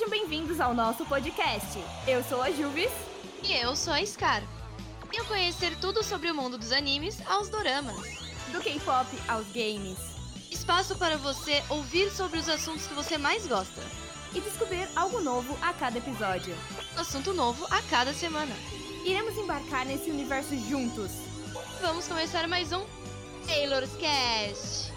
Sejam bem-vindos ao nosso podcast. Eu sou a Juvis. E eu sou a Scar. Venham conhecer tudo sobre o mundo dos animes aos doramas. Do K-pop aos games. Espaço para você ouvir sobre os assuntos que você mais gosta. E descobrir algo novo a cada episódio. Assunto novo a cada semana. Iremos embarcar nesse universo juntos. Vamos começar mais um Taylor's Cast.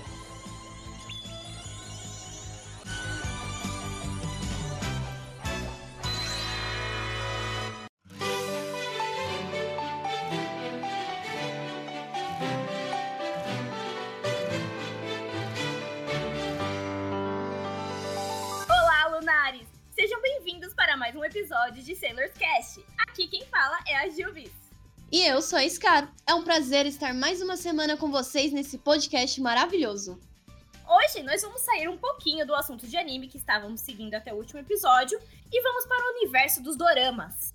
E eu sou a Scar. É um prazer estar mais uma semana com vocês nesse podcast maravilhoso. Hoje nós vamos sair um pouquinho do assunto de anime que estávamos seguindo até o último episódio e vamos para o universo dos doramas.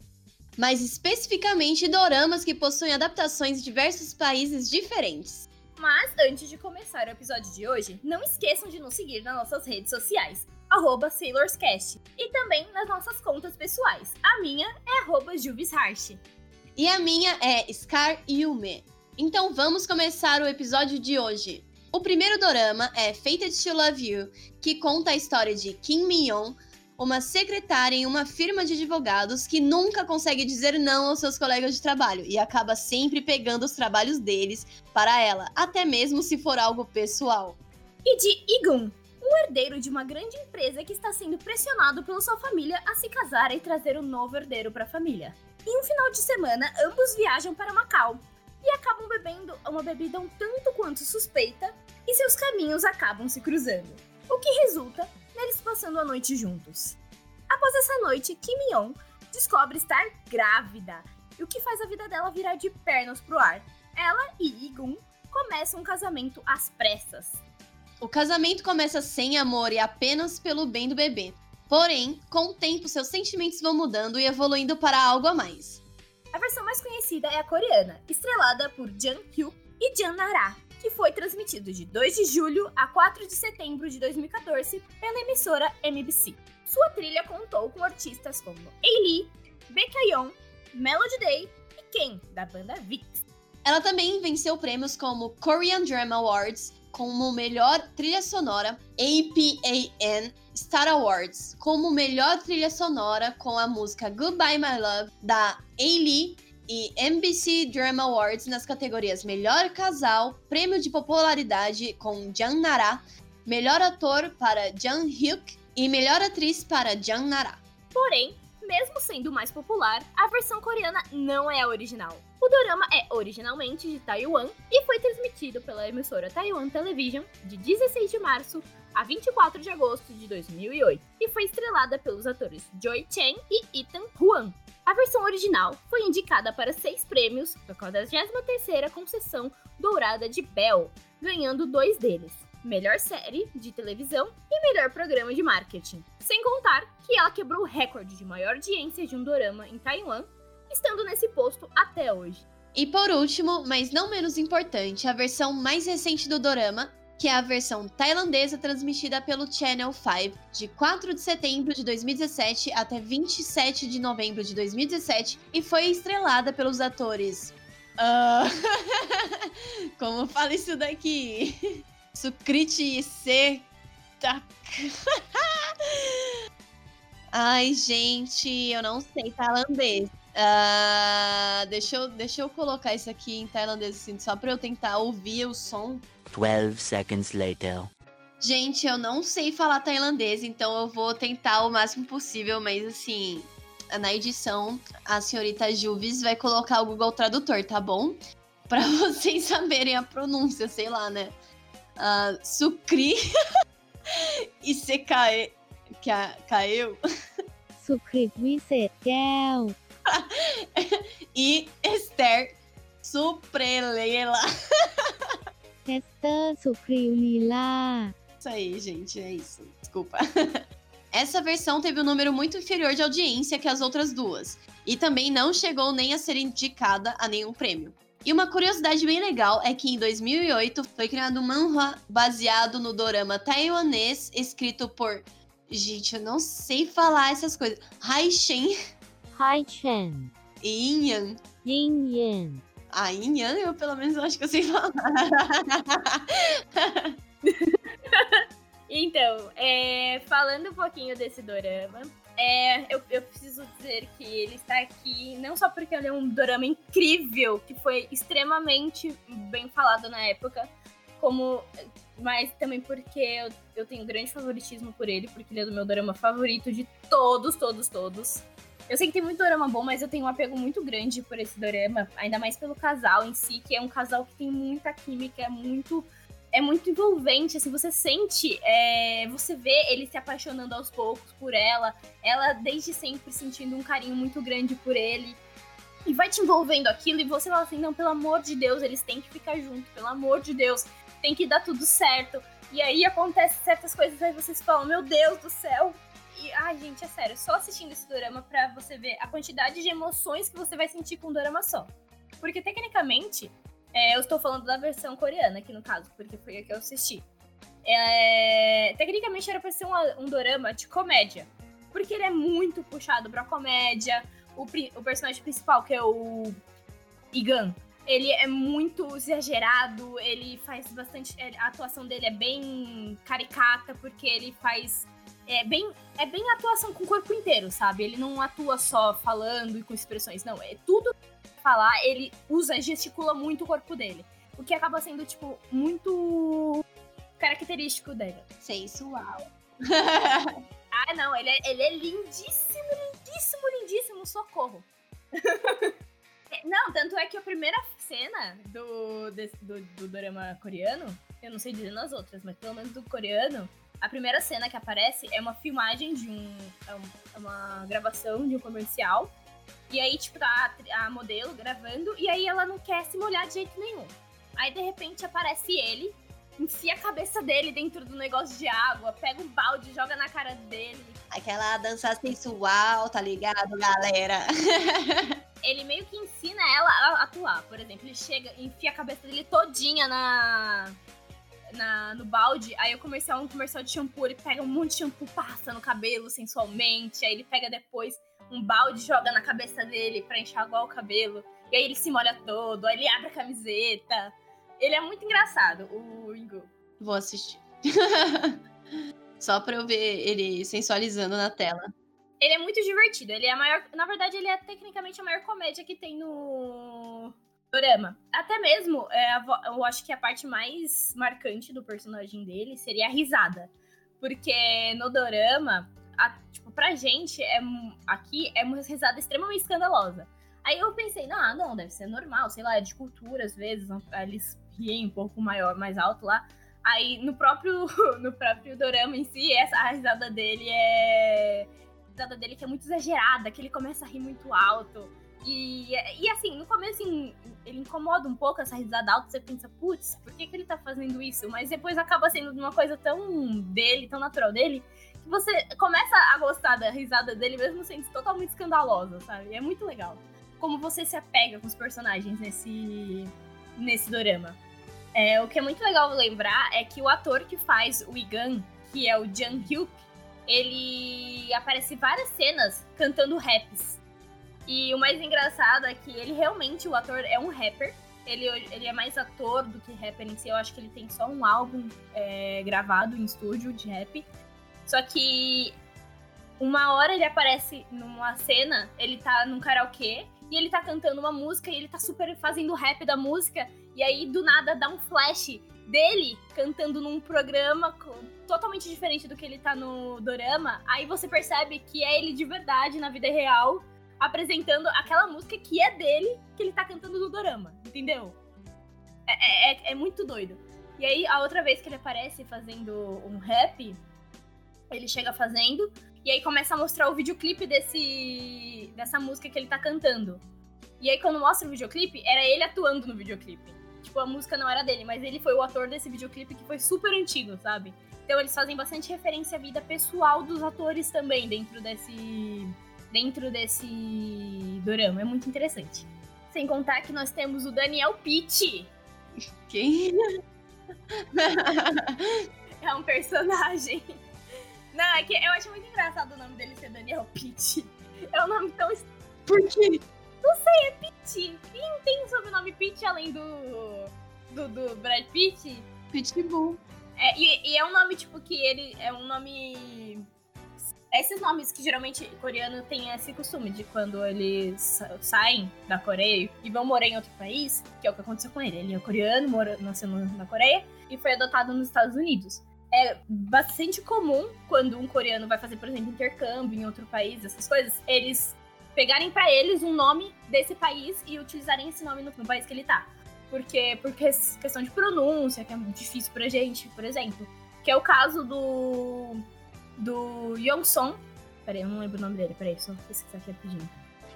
Mais especificamente, doramas que possuem adaptações em diversos países diferentes. Mas antes de começar o episódio de hoje, não esqueçam de nos seguir nas nossas redes sociais, arroba SailorsCast, e também nas nossas contas pessoais. A minha é arroba JuvisHarsh. E a minha é Scar Yume. Então vamos começar o episódio de hoje. O primeiro dorama é Fated to Love You, que conta a história de Kim Min-young, uma secretária em uma firma de advogados que nunca consegue dizer não aos seus colegas de trabalho e acaba sempre pegando os trabalhos deles para ela, até mesmo se for algo pessoal. E de Igun, um herdeiro de uma grande empresa que está sendo pressionado pela sua família a se casar e trazer um novo herdeiro para a família. Em um final de semana, ambos viajam para Macau e acabam bebendo uma bebida um tanto quanto suspeita e seus caminhos acabam se cruzando, o que resulta neles passando a noite juntos. Após essa noite, Kim Yeon descobre estar grávida, o que faz a vida dela virar de pernas pro ar. Ela e Igun começam um casamento às pressas. O casamento começa sem amor e apenas pelo bem do bebê. Porém, com o tempo, seus sentimentos vão mudando e evoluindo para algo a mais. A versão mais conhecida é a coreana, estrelada por Jang Hyuk e Jan Nara, que foi transmitido de 2 de julho a 4 de setembro de 2014 pela emissora MBC. Sua trilha contou com artistas como Ailey, Baekhyun, Melody Day e Ken, da banda VIX. Ela também venceu prêmios como Korean Drama Awards como melhor trilha sonora, APAN Star Awards como melhor trilha sonora com a música Goodbye My Love da Ailey e NBC Drama Awards nas categorias Melhor Casal, Prêmio de Popularidade com Jang Nara, Melhor Ator para Jang Hyuk e Melhor Atriz para Jang Nara. Porém, mesmo sendo mais popular, a versão coreana não é a original. O dorama é originalmente de Taiwan e foi transmitido pela emissora Taiwan Television de 16 de março a 24 de agosto de 2008 e foi estrelada pelos atores Joy Chen e Ethan Huang. A versão original foi indicada para seis prêmios da 43ª concessão dourada de Bell, ganhando dois deles, melhor série de televisão e melhor programa de marketing. Sem contar que ela quebrou o recorde de maior audiência de um dorama em Taiwan, estando nesse posto até hoje. E por último, mas não menos importante, a versão mais recente do dorama, que é a versão tailandesa transmitida pelo Channel 5 de 4 de setembro de 2017 até 27 de novembro de 2017 e foi estrelada pelos atores. Uh... Como fala isso daqui? Sukriti C. Ai, gente, eu não sei tailandês. Uh, deixa, eu, deixa eu colocar isso aqui em tailandês, assim, só pra eu tentar ouvir o som. 12 seconds later. Gente, eu não sei falar tailandês, então eu vou tentar o máximo possível, mas assim, na edição, a senhorita Juvis vai colocar o Google Tradutor, tá bom? Pra vocês saberem a pronúncia, sei lá, né? Uh, Sucri e se cai, que caiu. สุค e Esther Suprelela. Esther Suprelela. Isso aí, gente, é isso. Desculpa. Essa versão teve um número muito inferior de audiência que as outras duas, e também não chegou nem a ser indicada a nenhum prêmio. E uma curiosidade bem legal é que em 2008 foi criado um manhwa baseado no dorama taiwanês escrito por. Gente, eu não sei falar essas coisas. Hai Shen Hai Chen, e Inyan. Yin Yan, A Inyan, eu pelo menos acho que eu sei falar. Então, é, falando um pouquinho desse dorama, é, eu, eu preciso dizer que ele está aqui não só porque ele é um dorama incrível, que foi extremamente bem falado na época, como mas também porque eu, eu tenho grande favoritismo por ele, porque ele é do meu dorama favorito de todos, todos, todos. Eu sei que tem muito dorama bom, mas eu tenho um apego muito grande por esse dorama, ainda mais pelo casal em si, que é um casal que tem muita química, é muito é muito envolvente, assim, você sente, é, você vê ele se apaixonando aos poucos por ela, ela desde sempre sentindo um carinho muito grande por ele. E vai te envolvendo aquilo e você fala assim, não, pelo amor de Deus, eles têm que ficar juntos, pelo amor de Deus, tem que dar tudo certo. E aí acontecem certas coisas, aí vocês falam, meu Deus do céu. E, ai, gente, é sério, só assistindo esse dorama pra você ver a quantidade de emoções que você vai sentir com um dorama só. Porque, tecnicamente, é, eu estou falando da versão coreana aqui no caso, porque foi a que eu assisti. É, tecnicamente era pra ser um, um dorama de comédia. Porque ele é muito puxado pra comédia. O, o personagem principal, que é o Igan, ele é muito exagerado, ele faz bastante. é, A atuação dele é bem caricata, porque ele faz. É bem, é bem atuação com o corpo inteiro, sabe? Ele não atua só falando e com expressões, não. É tudo que falar, ele usa, gesticula muito o corpo dele. O que acaba sendo, tipo, muito característico dele. Sensual. Ah, não, ele é, ele é lindíssimo, lindíssimo, lindíssimo, socorro. É, não, tanto é que a primeira cena do, desse- do, do dorama coreano, eu não sei dizer nas outras, mas pelo menos do coreano, a primeira cena que aparece é uma filmagem de um. É um- é uma gravação de um comercial. E aí, tipo, tá a, a modelo gravando, e aí ela não quer se molhar de jeito nenhum. Aí, de repente, aparece ele, enfia a cabeça dele dentro do negócio de água, pega um balde, joga na cara dele. Aquela dança sensual, tá ligado, galera? ele meio que ensina ela a atuar. Por exemplo, ele chega e enfia a cabeça dele todinha na, na no balde. Aí o comercial, um comercial de shampoo, ele pega um monte de shampoo, passa no cabelo sensualmente. Aí ele pega depois um balde, joga na cabeça dele pra enxaguar o cabelo. E aí ele se molha todo, aí ele abre a camiseta. Ele é muito engraçado, o Ingo. Vou assistir. Só pra eu ver ele sensualizando na tela. Ele é muito divertido. Ele é a maior. Na verdade, ele é tecnicamente a maior comédia que tem no Dorama. Até mesmo, é, a eu acho que a parte mais marcante do personagem dele seria a risada. Porque no Dorama, a- tipo, pra gente, é, aqui é uma risada extremamente escandalosa. Aí eu pensei, não, ah, não, deve ser normal, sei lá, é de cultura, às vezes, não- eles riem um pouco maior, mais alto lá. Aí no próprio, no próprio Dorama em si, essa, a risada dele é risada dele que é muito exagerada, que ele começa a rir muito alto. E, e assim, no começo assim, ele incomoda um pouco essa risada alta, você pensa, putz, por que, que ele tá fazendo isso? Mas depois acaba sendo uma coisa tão dele, tão natural dele, que você começa a gostar da risada dele, mesmo sendo totalmente escandalosa, sabe? É muito legal. Como você se apega com os personagens nesse, nesse dorama. É, o que é muito legal lembrar é que o ator que faz o Igan, que é o Jang Hyuk, ele aparece várias cenas cantando raps. E o mais engraçado é que ele realmente, o ator, é um rapper. Ele, ele é mais ator do que rapper em si. Eu acho que ele tem só um álbum é, gravado em estúdio de rap. Só que uma hora ele aparece numa cena, ele tá num karaokê e ele tá cantando uma música e ele tá super fazendo rap da música. E aí do nada dá um flash dele cantando num programa totalmente diferente do que ele tá no dorama. Aí você percebe que é ele de verdade na vida real apresentando aquela música que é dele que ele tá cantando no dorama, entendeu? É, é- é muito doido. E aí a outra vez que ele aparece fazendo um rap, ele chega fazendo e aí começa a mostrar o videoclipe desse dessa música que ele tá cantando. E aí quando mostra o videoclipe, era ele atuando no videoclipe. Tipo, a música não era dele, mas ele foi o ator desse videoclipe que foi super antigo, sabe? Então eles fazem bastante referência à vida pessoal dos atores também dentro desse dentro desse dorama. É muito interessante. Sem contar que nós temos o Daniel Pitt. Quem? É um personagem. Não, é que eu acho muito engraçado o nome dele ser Daniel Pitt. É um nome tão Por quê? Pitt. Quem tem sobrenome Pitt além do, do, do Brad Pitt? Pitbull. É, e, e é um nome, tipo, que ele é um nome. Esses nomes que geralmente coreano tem esse costume de quando eles sa- saem da Coreia e vão morar em outro país, que é o que aconteceu com ele. Ele é coreano, mora, nasceu na Coreia e foi adotado nos Estados Unidos. É bastante comum quando um coreano vai fazer, por exemplo, intercâmbio em outro país, essas coisas, eles pegarem pra eles um nome desse país e utilizarem esse nome no, no país que ele tá. Porque, porque questão de pronúncia, que é muito difícil pra gente, por exemplo. Que é o caso do. Do Yong-song. Peraí, eu não lembro o nome dele, peraí, só pesquisar aqui rapidinho.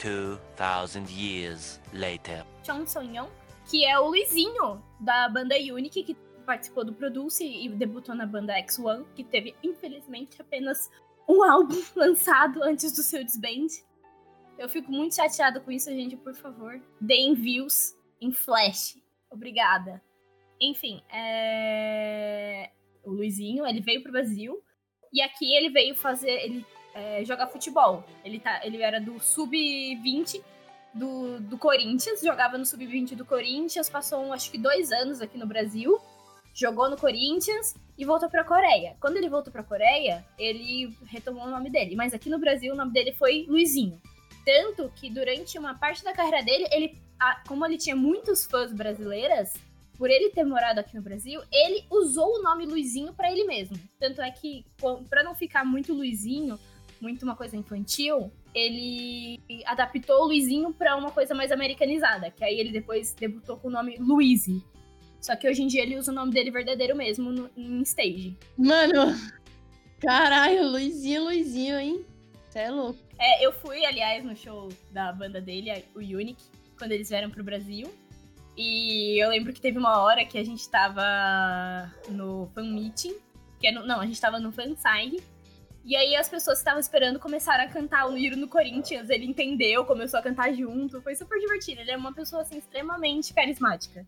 2,000 years later. Chong Song-yong, que é o Luizinho da banda Unique, que participou do Produce e debutou na banda X1, que teve, infelizmente, apenas um álbum lançado antes do seu disband. Eu fico muito chateada com isso, gente, por favor. Deem views em flash. Obrigada. Enfim, é... o Luizinho, ele veio pro Brasil e aqui ele veio fazer, ele é, jogar futebol. Ele, tá, ele era do sub-20 do, do Corinthians, jogava no sub-20 do Corinthians, passou um, acho que dois anos aqui no Brasil, jogou no Corinthians e voltou pra Coreia. Quando ele voltou pra Coreia, ele retomou o nome dele, mas aqui no Brasil o nome dele foi Luizinho. Tanto que durante uma parte da carreira dele, ele, a- como ele tinha muitos fãs brasileiras, por ele ter morado aqui no Brasil, ele usou o nome Luizinho pra ele mesmo. Tanto é que, pra não ficar muito Luizinho, muito uma coisa infantil, ele adaptou o Luizinho pra uma coisa mais americanizada, que aí ele depois debutou com o nome Luizy. Só que hoje em dia ele usa o nome dele verdadeiro mesmo no, em stage. Mano, caralho, Luizinho, Luizinho, hein? Você é louco. É, eu fui, aliás, no show da banda dele, o Unique, quando eles vieram pro Brasil. E eu lembro que teve uma hora que a gente tava no fan meeting, que é no- não, a gente tava no fansign. E aí as pessoas que estavam esperando começaram a cantar o Hiro no Corinthians. Ele entendeu, começou a cantar junto. Foi super divertido. Ele é uma pessoa, assim, extremamente carismática.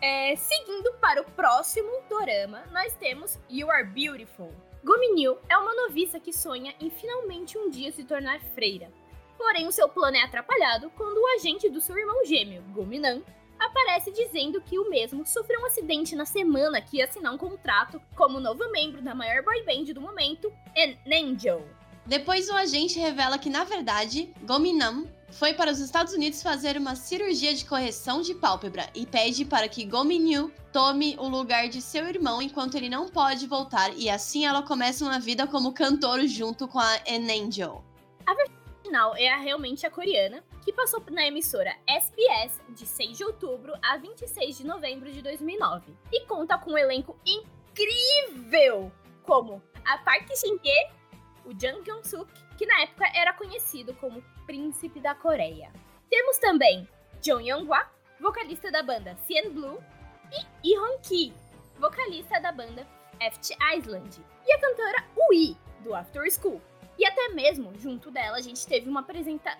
É, seguindo para o próximo dorama, nós temos You Are Beautiful. Gominil é uma noviça que sonha em finalmente um dia se tornar freira. Porém, o seu plano é atrapalhado quando o agente do seu irmão gêmeo, Gominan, aparece dizendo que o mesmo sofreu um acidente na semana que ia assinar um contrato como novo membro da maior boy band do momento, Angel. Depois o agente revela que, na verdade, Gominam foi para os Estados Unidos fazer uma cirurgia de correção de pálpebra e pede para que Gominyu tome o lugar de seu irmão enquanto ele não pode voltar e assim ela começa uma vida como cantor junto com a Angel. Final é a, realmente a coreana, que passou na emissora SBS de 6 de outubro a 26 de novembro de 2009 e conta com um elenco incrível como a Park Shin-hye, o Jang Kyung-suk, que na época era conhecido como Príncipe da Coreia. Temos também Jong Young-hwa, vocalista da banda CN Blue, e Lee Hong-ki, vocalista da banda FT Island, e a cantora Ui, do After School. E até mesmo, junto dela, a gente teve uma,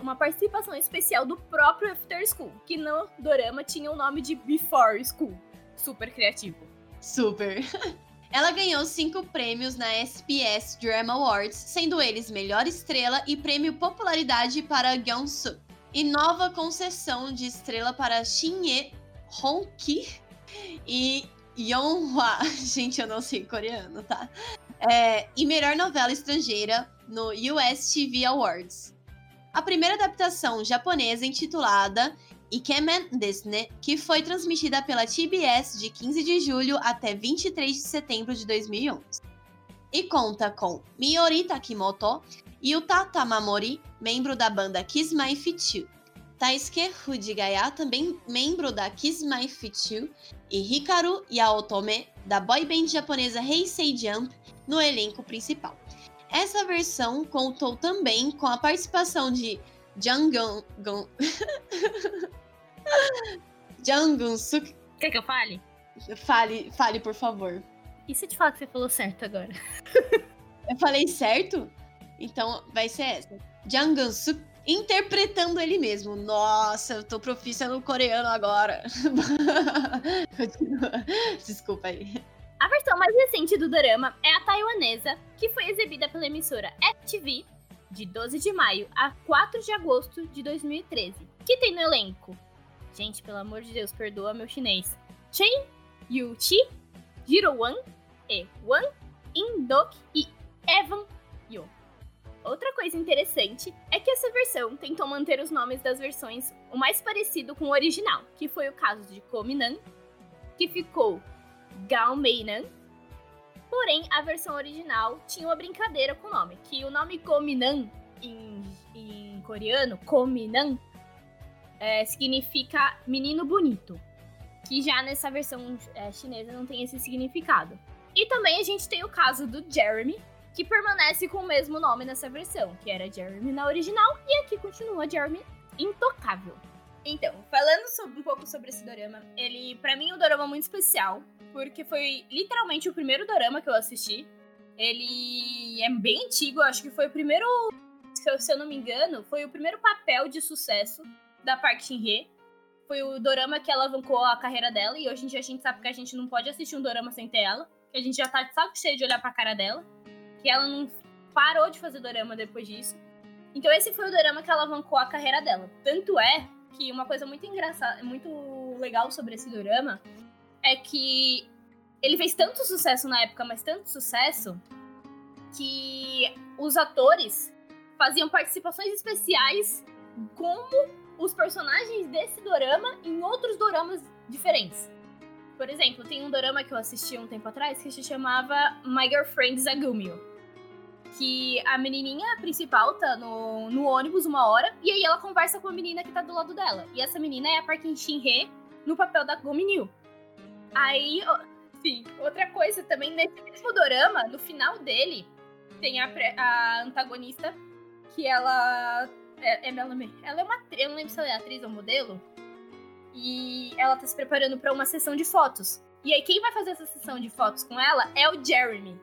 uma participação especial do próprio After School, que no dorama tinha o nome de Before School. Super criativo. Super. Ela ganhou cinco prêmios na SBS Drama Awards, sendo eles Melhor Estrela e Prêmio Popularidade para Gyeong-suk. E nova concessão de estrela para Shin-ye Hong-ki e Yeon-hwa. Gente, eu não sei coreano, tá? É, e Melhor Novela Estrangeira no US TV Awards. A primeira adaptação japonesa intitulada Ikemen Disney, que foi transmitida pela TBS de 15 de julho até 23 de setembro de 2011. E conta com Miori Takimoto, Yuta Tamamori, membro da banda Kiss My Fit Taisuke Fujigaya, também membro da Kiss My Fit e Hikaru Yaotome, da boy band japonesa Heisei Jump, no elenco principal. Essa versão contou também com a participação de Jang Gun Jang Suk. Quer que eu fale? Fale, fale, por favor. E se eu te falar que você falou certo agora? Eu falei certo? Então vai ser essa. Jang Suk interpretando ele mesmo. Nossa, eu tô profissa no coreano agora. Continua. Desculpa aí. A versão mais recente do dorama é a taiwanesa, que foi exibida pela emissora FTV de 12 de maio a 4 de agosto de 2013, que tem no elenco. Gente, pelo amor de Deus, perdoa meu chinês. Chen Yu-chi, Jiro Wan, E Wan, Indok e Evan Yo. Outra coisa interessante é que essa versão tentou manter os nomes das versões o mais parecido com o original, que foi o caso de Kominan, que ficou Gao Meinan. Porém, a versão original tinha uma brincadeira com o nome, que o nome Kominan em, em coreano, Kominan, é, significa menino bonito, que já nessa versão é, chinesa não tem esse significado. E também a gente tem o caso do Jeremy, que permanece com o mesmo nome nessa versão, que era Jeremy na original, e aqui continua Jeremy intocável. Então, falando sobre, um pouco sobre esse dorama, ele, para mim, é um dorama muito especial, porque foi literalmente o primeiro dorama que eu assisti. Ele é bem antigo, acho que foi o primeiro, se eu, se eu não me engano, foi o primeiro papel de sucesso da Park Shin-hye. Foi o dorama que alavancou a carreira dela, e hoje em dia a gente sabe que a gente não pode assistir um dorama sem ter ela, que a gente já tá de saco cheio de olhar pra cara dela, que ela não parou de fazer dorama depois disso. Então esse foi o dorama que alavancou a carreira dela. Tanto é que uma coisa muito engraçada, muito legal sobre esse dorama é que ele fez tanto sucesso na época, mas tanto sucesso, que os atores faziam participações especiais como os personagens desse dorama em outros doramas diferentes. Por exemplo, tem um dorama que eu assisti um tempo atrás que se chamava My Girlfriend Zagumio que a menininha principal tá no, no ônibus uma hora, e aí ela conversa com a menina que tá do lado dela. E essa menina é a Park Shin-hye no papel da Gominil. Aí, sim, outra coisa também, nesse mesmo dorama, no final dele, tem a, a antagonista, que ela é, é, ela, ela é uma eu não lembro se ela é atriz ou modelo, e ela tá se preparando para uma sessão de fotos. E aí, quem vai fazer essa sessão de fotos com ela é o Jeremy.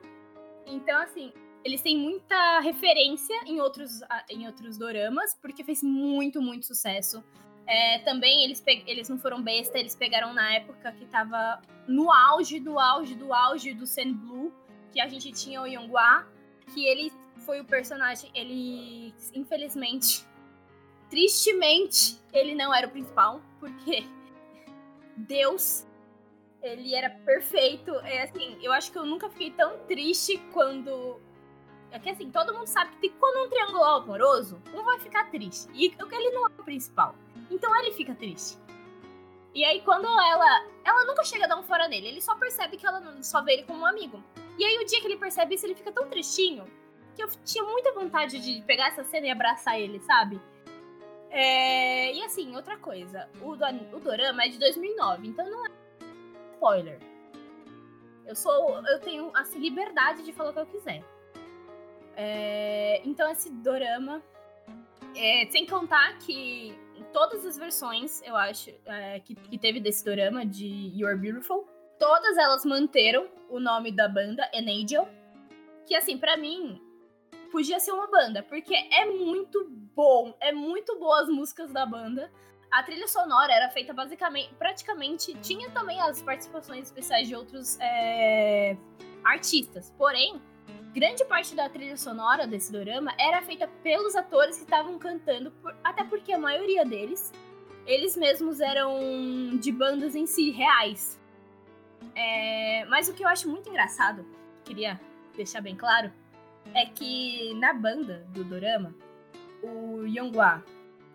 Então, assim, eles têm muita referência em outros, em outros doramas, porque fez muito, muito sucesso. É, também eles, eles não foram besta, eles pegaram na época que tava no auge do auge do auge do Sen Blue, que a gente tinha o Yonghua, que ele foi o personagem, ele infelizmente, tristemente, ele não era o principal, porque Deus, ele era perfeito. É assim, eu acho que eu nunca fiquei tão triste quando é que assim, todo mundo sabe que quando um triângulo é amoroso, um vai ficar triste. E ele não é o principal. Então ele fica triste. E aí quando ela. Ela nunca chega a dar um fora nele, ele só percebe que ela só vê ele como um amigo. E aí o dia que ele percebe isso, ele fica tão tristinho que eu tinha muita vontade de pegar essa cena e abraçar ele, sabe? É... E assim, outra coisa, o, do, o Dorama é de 2009, então não é spoiler. Eu sou. Eu tenho assim, liberdade de falar o que eu quiser. É, então esse dorama, é, sem contar que todas as versões, eu acho, é, que, que, teve desse dorama de You're Beautiful, todas elas manteram o nome da banda, An Angel, que assim, para mim, podia ser uma banda, porque é muito bom, é muito boas as músicas da banda. A trilha sonora era feita basicamente, praticamente, tinha também as participações especiais de outros é, artistas, porém, grande parte da trilha sonora desse dorama era feita pelos atores que estavam cantando, por, até porque a maioria deles, eles mesmos eram de bandas em si reais. É, mas o que eu acho muito engraçado, queria deixar bem claro, é que na banda do dorama, o Yonghwa,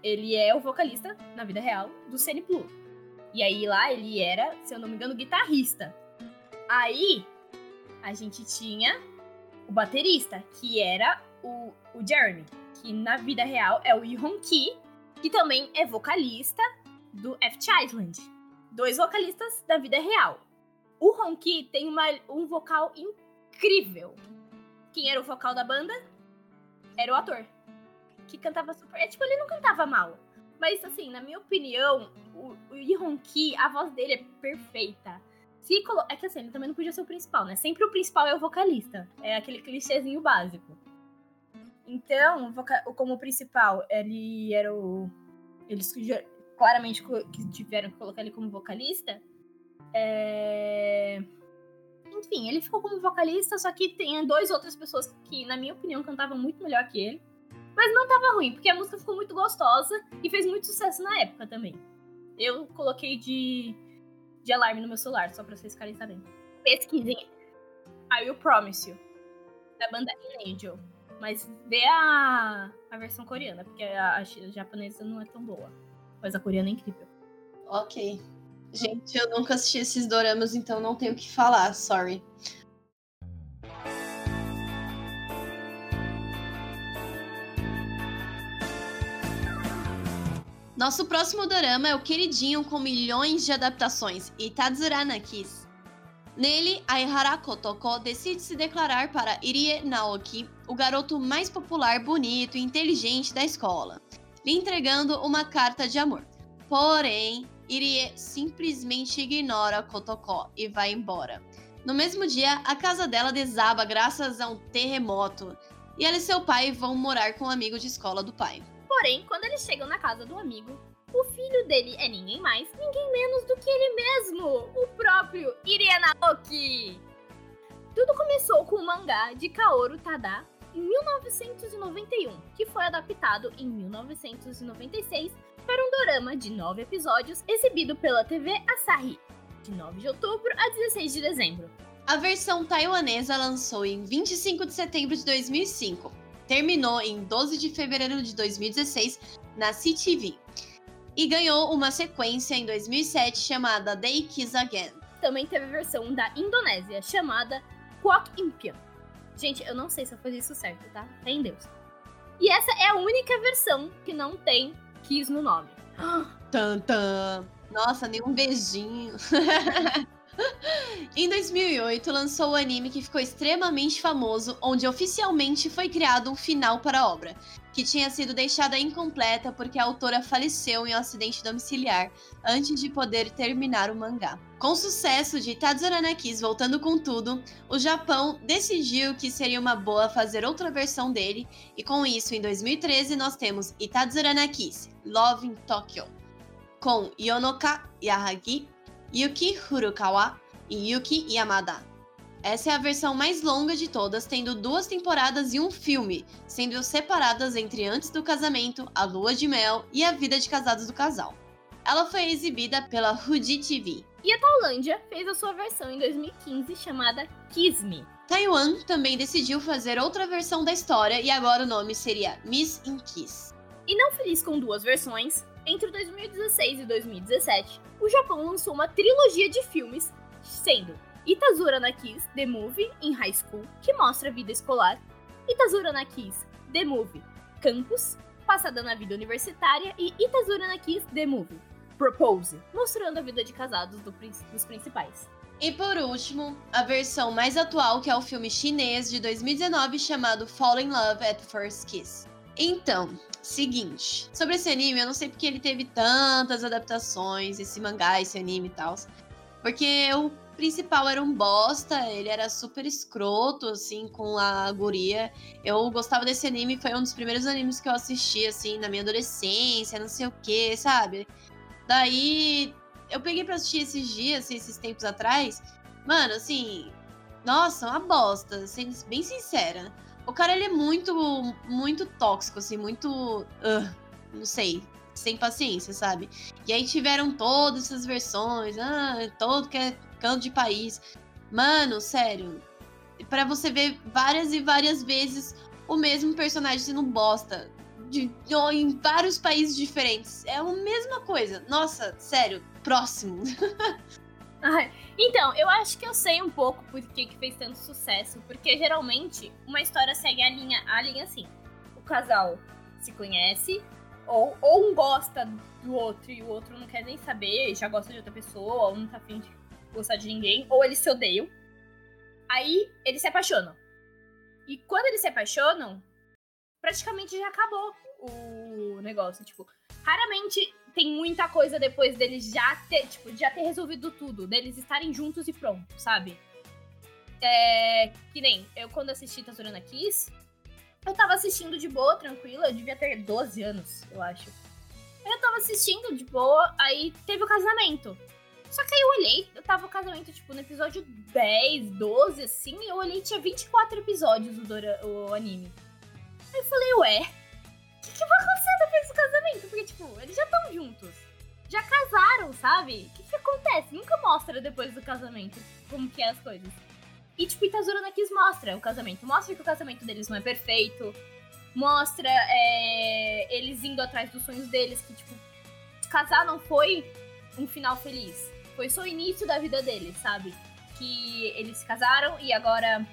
ele é o vocalista, na vida real, do Senny Blue. E aí lá ele era, se eu não me engano, guitarrista. Aí a gente tinha o baterista, que era o, o Jeremy, que na vida real é o Yihon Ki, que também é vocalista do F Island. Dois vocalistas da vida real. O Honki tem uma, um vocal incrível. Quem era o vocal da banda? Era o ator. Que cantava super. É, tipo, ele não cantava mal. Mas, assim, na minha opinião, o, o Ki, a voz dele é perfeita. Se colo... É que assim, ele também não podia ser o principal, né? Sempre o principal é o vocalista. É aquele clichêzinho básico. Então, voca- como principal, ele era o. Eles claramente que tiveram que colocar ele como vocalista. É... Enfim, ele ficou como vocalista, só que tem dois outras pessoas que, na minha opinião, cantavam muito melhor que ele. Mas não tava ruim, porque a música ficou muito gostosa e fez muito sucesso na época também. Eu coloquei de, de alarme no meu celular, só pra vocês ficarem sabendo. Pesquisem I Will Promise You, da banda Angel. Mas vê a, a versão coreana, porque a, a japonesa não é tão boa. Mas a coreana é incrível. Ok. Gente, eu nunca assisti esses doramas, então não tenho o que falar, sorry. Nosso próximo dorama é o queridinho com milhões de adaptações, Itazurana Kiss. Nele, Aihara Kotoko decide se declarar para Irie Naoki, o garoto mais popular, bonito e inteligente da escola, lhe entregando uma carta de amor. Porém, Irie simplesmente ignora Kotoko e vai embora. No mesmo dia, a casa dela desaba graças a um terremoto, e ela e seu pai vão morar com um amigo de escola do pai. Porém, quando eles chegam na casa do amigo, o filho dele é ninguém mais, ninguém menos do que ele mesmo, o próprio Irie Naoki. Tudo começou com o mangá de Kaoru Tada em 1991, que foi adaptado em 1996 para um dorama de nove episódios exibido pela TV Asahi, de 9 de outubro a 16 de dezembro. A versão taiwanesa lançou em 25 de setembro de 2005. Terminou em 12 de fevereiro de 2016 na CTV. E ganhou uma sequência em 2007 chamada They Kiss Again. Também teve a versão da Indonésia, chamada Kwok Impian. Gente, eu não sei se eu fiz isso certo, tá? Fé em Deus. E essa é a única versão que não tem Kiss no nome. Tan, tan. Nossa, nem um beijinho. em 2008, lançou o anime que ficou extremamente famoso, onde oficialmente foi criado um final para a obra, que tinha sido deixada incompleta porque a autora faleceu em um acidente domiciliar antes de poder terminar o mangá. Com o sucesso de Tadzurana Kiss voltando com tudo, o Japão decidiu que seria uma boa fazer outra versão dele, e com isso, em 2013, nós temos Itadzurana Kiss, Love in Tokyo, com Yonoka Yahagi, Yuki Furukawa e Yuki Yamada. Essa é a versão mais longa de todas, tendo duas temporadas e um filme, sendo separadas entre antes do casamento, a lua de mel e a vida de casados do casal. Ela foi exibida pela Fuji TV. Tailândia fez a sua versão em 2015 chamada Kiss Me. Taiwan também decidiu fazer outra versão da história e agora o nome seria Miss in Kiss. E não feliz com duas versões, entre 2016 e 2017, o Japão lançou uma trilogia de filmes, sendo Itazura na Kiss The Movie em High School, que mostra a vida escolar, Itazura na Kiss The Movie Campus, passada na vida universitária, e Itazura na Kiss The Movie Propose, mostrando a vida de casados do dos principais. E por último, a versão mais atual, que é o filme chinês de 2019 chamado Fall in Love at First Kiss. Então, seguinte, sobre esse anime, eu não sei porque ele teve tantas adaptações, esse mangá, esse anime e tal. Porque o principal era um bosta, ele era super escroto, assim, com a guria. Eu gostava desse anime, foi um dos primeiros animes que eu assisti, assim, na minha adolescência, não sei o que, sabe? Daí, eu peguei pra assistir esses dias, assim, esses tempos atrás. Mano, assim, nossa, uma bosta, sendo bem sincera. O cara, ele é muito, muito tóxico, assim, muito. ah, não sei, sem paciência, sabe? E aí tiveram todas essas versões, ah, todo que é canto de país. Mano, sério. Pra você ver várias e várias vezes o mesmo personagem sendo bosta. De, de- em vários países diferentes. É a mesma coisa. Nossa, sério, próximo. Ai, Então, eu acho que eu sei um pouco por que, que fez tanto sucesso. Porque geralmente uma história segue a linha, a linha assim. O casal se conhece, ou, ou um gosta do outro e o outro não quer nem saber, já gosta de outra pessoa, ou não tá afim de gostar de ninguém, ou eles se odeiam. Aí eles se apaixonam. E quando eles se apaixonam, praticamente já acabou o negócio. Tipo, raramente tem muita coisa depois deles já ter, tipo, já ter resolvido tudo, deles estarem juntos e pronto, sabe? É, que nem eu quando assisti Tazurana Kiss, Eu tava assistindo de boa, tranquila, eu devia ter 12 anos, eu acho. Eu tava assistindo de boa, aí teve o casamento. Só que aí eu olhei, eu tava o casamento, tipo, no episódio 10, 12, assim, eu olhei tinha 24 episódios o, Dora, o anime. Aí eu falei, ué, que, vai acontecer depois do casamento? Porque, tipo, eles já estão juntos. Já casaram, sabe? O que, que acontece? Nunca mostra depois do casamento como que é as coisas. E, tipo, Itazura Nakis mostra o casamento. Mostra que o casamento deles não é perfeito. Mostra é, eles indo atrás dos sonhos deles. Que, tipo, casar não foi um final feliz. Foi só o início da vida deles, sabe? Que eles se casaram e agora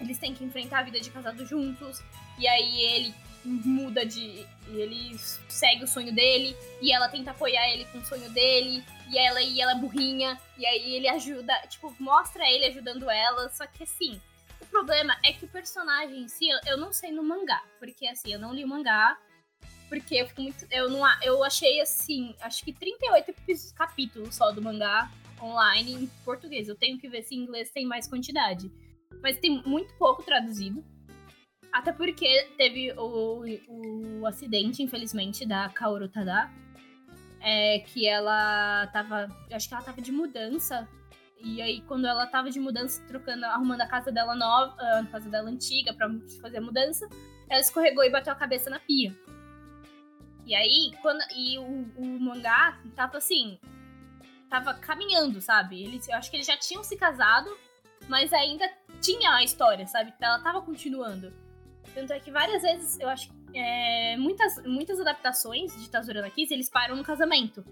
eles têm que enfrentar a vida de casado juntos. E aí ele muda de. Ele segue o sonho dele. E ela tenta apoiar ele com o sonho dele. E ela, e ela é burrinha. E aí ele ajuda. Tipo, mostra ele ajudando ela. Só que assim. O problema é que o personagem em si, eu, não sei no mangá. Porque assim, eu não li o mangá. Porque eu fico muito. Eu, não, eu achei assim. Acho que 38 capítulos só do mangá online em português. Eu tenho que ver se em inglês tem mais quantidade. Mas tem muito pouco traduzido. Até porque teve o, o acidente, infelizmente, da Kaoru Tada. É, que ela tava. Acho que ela tava de mudança. E aí, quando ela tava de mudança, trocando, arrumando a casa dela nova, a casa dela antiga pra fazer a mudança, ela escorregou e bateu a cabeça na pia. E aí, quando. E o, o mangá tava assim. Tava caminhando, sabe? Eles, eu acho que eles já tinham se casado, mas ainda tinha a história, sabe? Ela tava continuando. Tanto é que várias vezes, eu acho que é, muitas, muitas adaptações de Tazurana Kiss, eles param no casamento.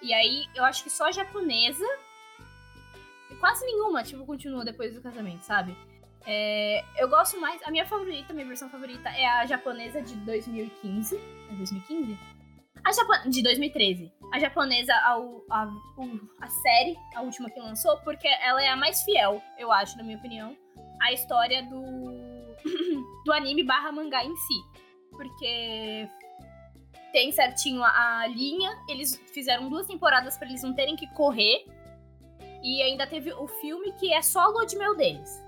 E aí, eu acho que só a japonesa, quase nenhuma, tipo, continua depois do casamento, sabe? É, eu gosto mais, a minha favorita, minha versão favorita é a japonesa de 2015. É 2015? A Japo de 2013. A japonesa, a, a, a série, a última que lançou, porque ela é a mais fiel, eu acho, na minha opinião, à história do do anime barra mangá em si. Porque tem certinho a, linha, eles fizeram duas temporadas para eles não terem que correr. E ainda teve o filme que é só a lua de mel deles.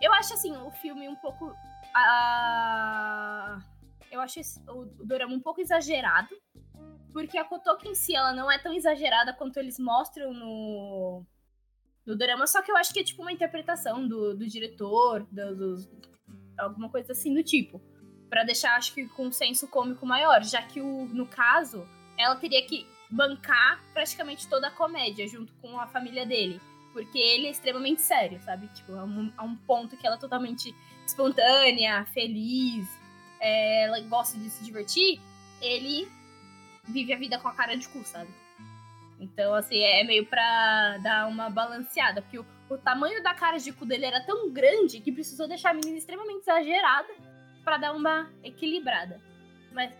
Eu acho assim, o filme um pouco. Uh, eu acho esse, o, o Dorama um pouco exagerado. Porque a Kotoka em si, ela não é tão exagerada quanto eles mostram no, no Dorama. Só que eu acho que é tipo uma interpretação do, do diretor, do, dos, alguma coisa assim do tipo. para deixar, acho que, com um senso cômico maior, já que, o, no caso, ela teria que bancar praticamente toda a comédia junto com a família dele. Porque ele é extremamente sério, sabe? Tipo, a um, a um ponto que ela é totalmente espontânea, feliz, é, ela gosta de se divertir, ele vive a vida com a cara de cu, sabe? Então, assim, é meio pra dar uma balanceada, porque o, o tamanho da cara de cu dele era tão grande que precisou deixar a menina extremamente exagerada para dar uma equilibrada. Mas,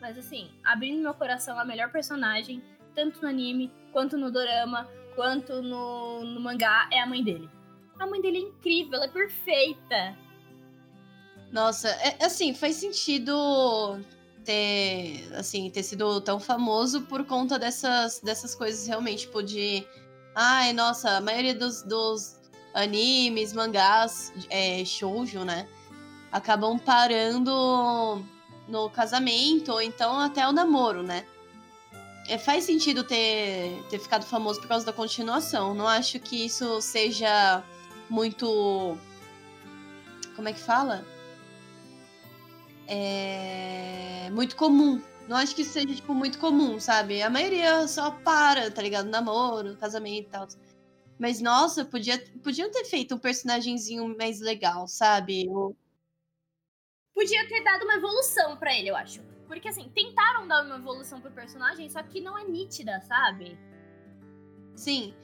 mas assim, abrindo meu coração, a melhor personagem, tanto no anime, quanto no dorama, quanto no, no mangá, é a mãe dele. A mãe dele é incrível, ela é perfeita. Nossa, é, assim, faz sentido ter, assim, ter sido tão famoso por conta dessas, dessas coisas realmente, tipo, de Ai, nossa, a maioria dos, dos animes, mangás, é, shoujo, né? Acabam parando no casamento, ou então até o namoro, né? É, faz sentido ter, ter ficado famoso por causa da continuação. Não acho que isso seja muito. Como é que fala? É. Muito comum não acho que isso seja, tipo, muito comum, sabe? A maioria só para, tá ligado? Namoro, casamento e tal. Mas, nossa, podia, podiam ter feito um personagemzinho mais legal, sabe? Eu... Podia ter dado uma evolução para ele, eu acho. Porque, assim, tentaram dar uma evolução pro personagem, só que não é nítida, sabe? Sim.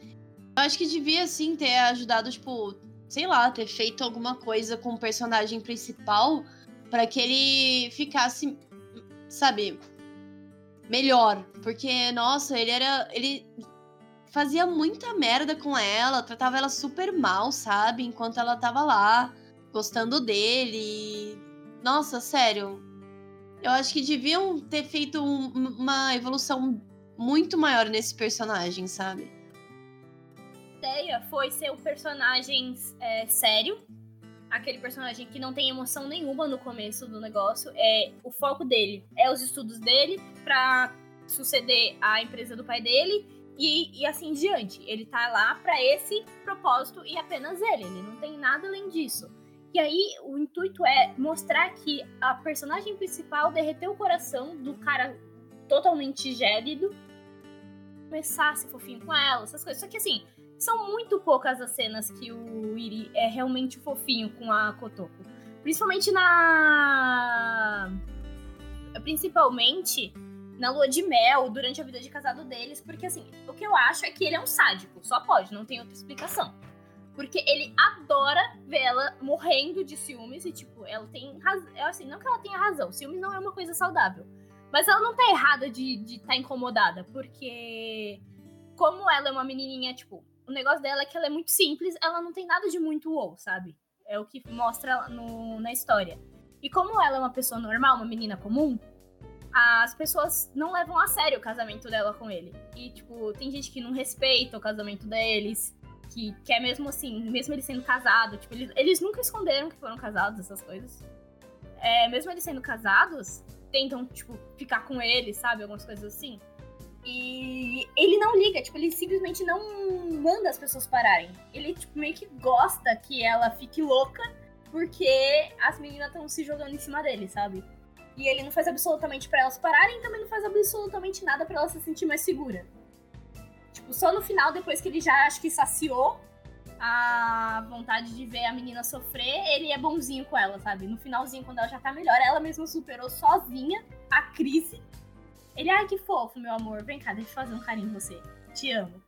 Eu acho que devia, sim, ter ajudado, tipo, sei lá, ter feito alguma coisa com o personagem principal para que ele ficasse, sabe, melhor. Porque, nossa, ele era. Ele fazia muita merda com ela, tratava ela super mal, sabe? Enquanto ela tava lá, gostando dele. Nossa, sério. Eu acho que deviam ter feito um, uma evolução muito maior nesse personagem, sabe? A ideia foi ser um personagem é, sério. Aquele personagem que não tem emoção nenhuma no começo do negócio. É o foco dele é os estudos dele para suceder a empresa do pai dele e, e assim diante. Ele tá lá para esse propósito e apenas ele. Ele não tem nada além disso. E aí o intuito é mostrar que a personagem principal derreteu o coração do cara totalmente gélido, começar a fofinho com ela, essas coisas. Só que assim, são muito poucas as cenas que o Iri é realmente fofinho com a Kotoko. Principalmente na. Principalmente na lua de mel, durante a vida de casado deles, porque assim, o que eu acho é que ele é um sádico, só pode, não tem outra explicação. Porque ele adora ver ela morrendo de ciúmes e, tipo, ela tem razão. Assim, não que ela tenha razão, ciúmes não é uma coisa saudável. Mas ela não tá errada de estar de tá incomodada, porque como ela é uma menininha, tipo, o negócio dela é que ela é muito simples, ela não tem nada de muito wow, sabe? É o que mostra no, na história. E como ela é uma pessoa normal, uma menina comum, as pessoas não levam a sério o casamento dela com ele. E, tipo, tem gente que não respeita o casamento deles, que quer mesmo assim, mesmo ele sendo casado, tipo, eles, eles nunca esconderam que foram casados, essas coisas. É, mesmo eles sendo casados, tentam, tipo, ficar com ele, sabe? Algumas coisas assim. E ele não liga, tipo, ele simplesmente não manda as pessoas pararem. Ele, tipo, meio que gosta que ela fique louca porque as meninas estão se jogando em cima dele, sabe? E ele não faz absolutamente para elas pararem também não faz absolutamente nada para ela se sentir mais segura. Tipo, só no final, depois que ele já acho que saciou a vontade de ver a menina sofrer, ele é bonzinho com ela, sabe? No finalzinho, quando ela já tá melhor, ela mesma superou sozinha a crise. Ele, ai, que fofo, meu amor. Vem cá, deixa eu fazer um carinho em você. Te amo.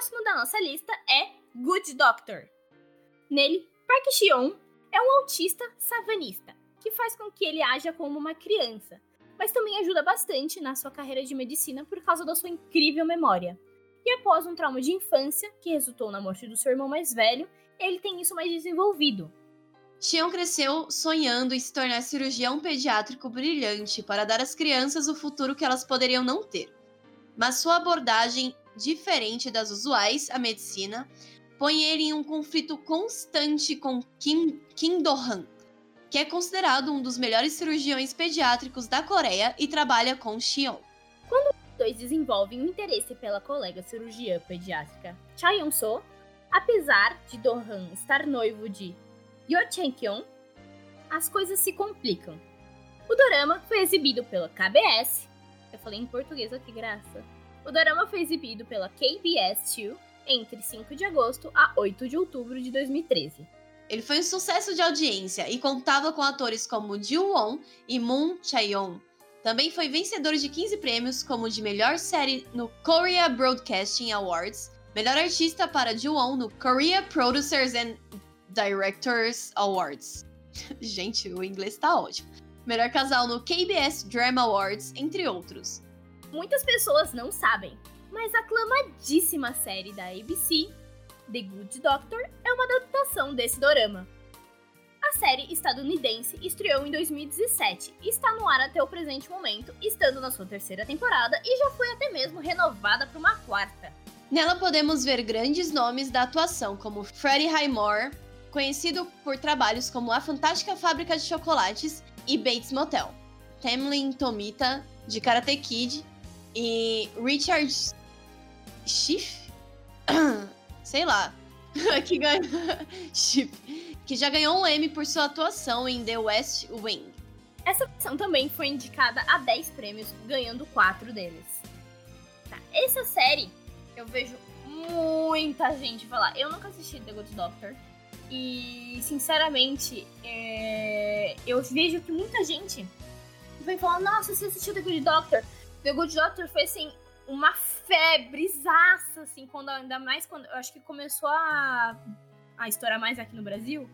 próximo da nossa lista é Good Doctor. Nele, Park Xion é um autista savanista, que faz com que ele haja como uma criança, mas também ajuda bastante na sua carreira de medicina por causa da sua incrível memória. E após um trauma de infância, que resultou na morte do seu irmão mais velho, ele tem isso mais desenvolvido. Xion cresceu sonhando em se tornar cirurgião pediátrico brilhante para dar às crianças o futuro que elas poderiam não ter. Mas sua abordagem diferente das usuais à medicina, põe ele em um conflito constante com Kim, Kim Do-han, que é considerado um dos melhores cirurgiões pediátricos da Coreia e trabalha com Xion. Quando os dois desenvolvem um interesse pela colega cirurgiã pediátrica Cha Yong-so, apesar de Do-han estar noivo de Yo Chen-kyung, as coisas se complicam. O dorama foi exibido pela KBS. Eu falei em português, que graça o dorama foi exibido pela KBS2 entre 5 de agosto a 8 de outubro de 2013. Ele foi um sucesso de audiência e contava com atores como Ji-won e Moon Chae-yoon. Também foi vencedor de 15 prêmios, como de melhor série no Korea Broadcasting Awards, melhor artista para Ji-won no Korea Producers and Directors Awards. Gente, o inglês tá ótimo. Melhor casal no KBS Drama Awards, entre outros. Muitas pessoas não sabem, mas a aclamadíssima série da ABC, The Good Doctor, é uma adaptação desse dorama. A série estadunidense estreou em 2017 e está no ar até o presente momento, estando na sua terceira temporada e já foi até mesmo renovada para uma quarta. Nela podemos ver grandes nomes da atuação, como Freddie Highmore, conhecido por trabalhos como A Fantástica Fábrica de Chocolates e Bates Motel, Tamlin Tomita, de Karate Kid e Richard Schiff, sei lá, que. Schiff, que já ganhou um Emmy por sua atuação em The West Wing. Essa versão também foi indicada a 10 prêmios, ganhando 4 deles. Tá, essa série eu vejo muita gente falar. Eu nunca assisti The Good Doctor. E, sinceramente, é... eu vejo que muita gente vem falar: Nossa, você assistiu The Good Doctor? The Good Doctor foi assim, uma febrezaça, assim, quando ainda mais quando. Eu acho que começou a, a estourar mais aqui no Brasil.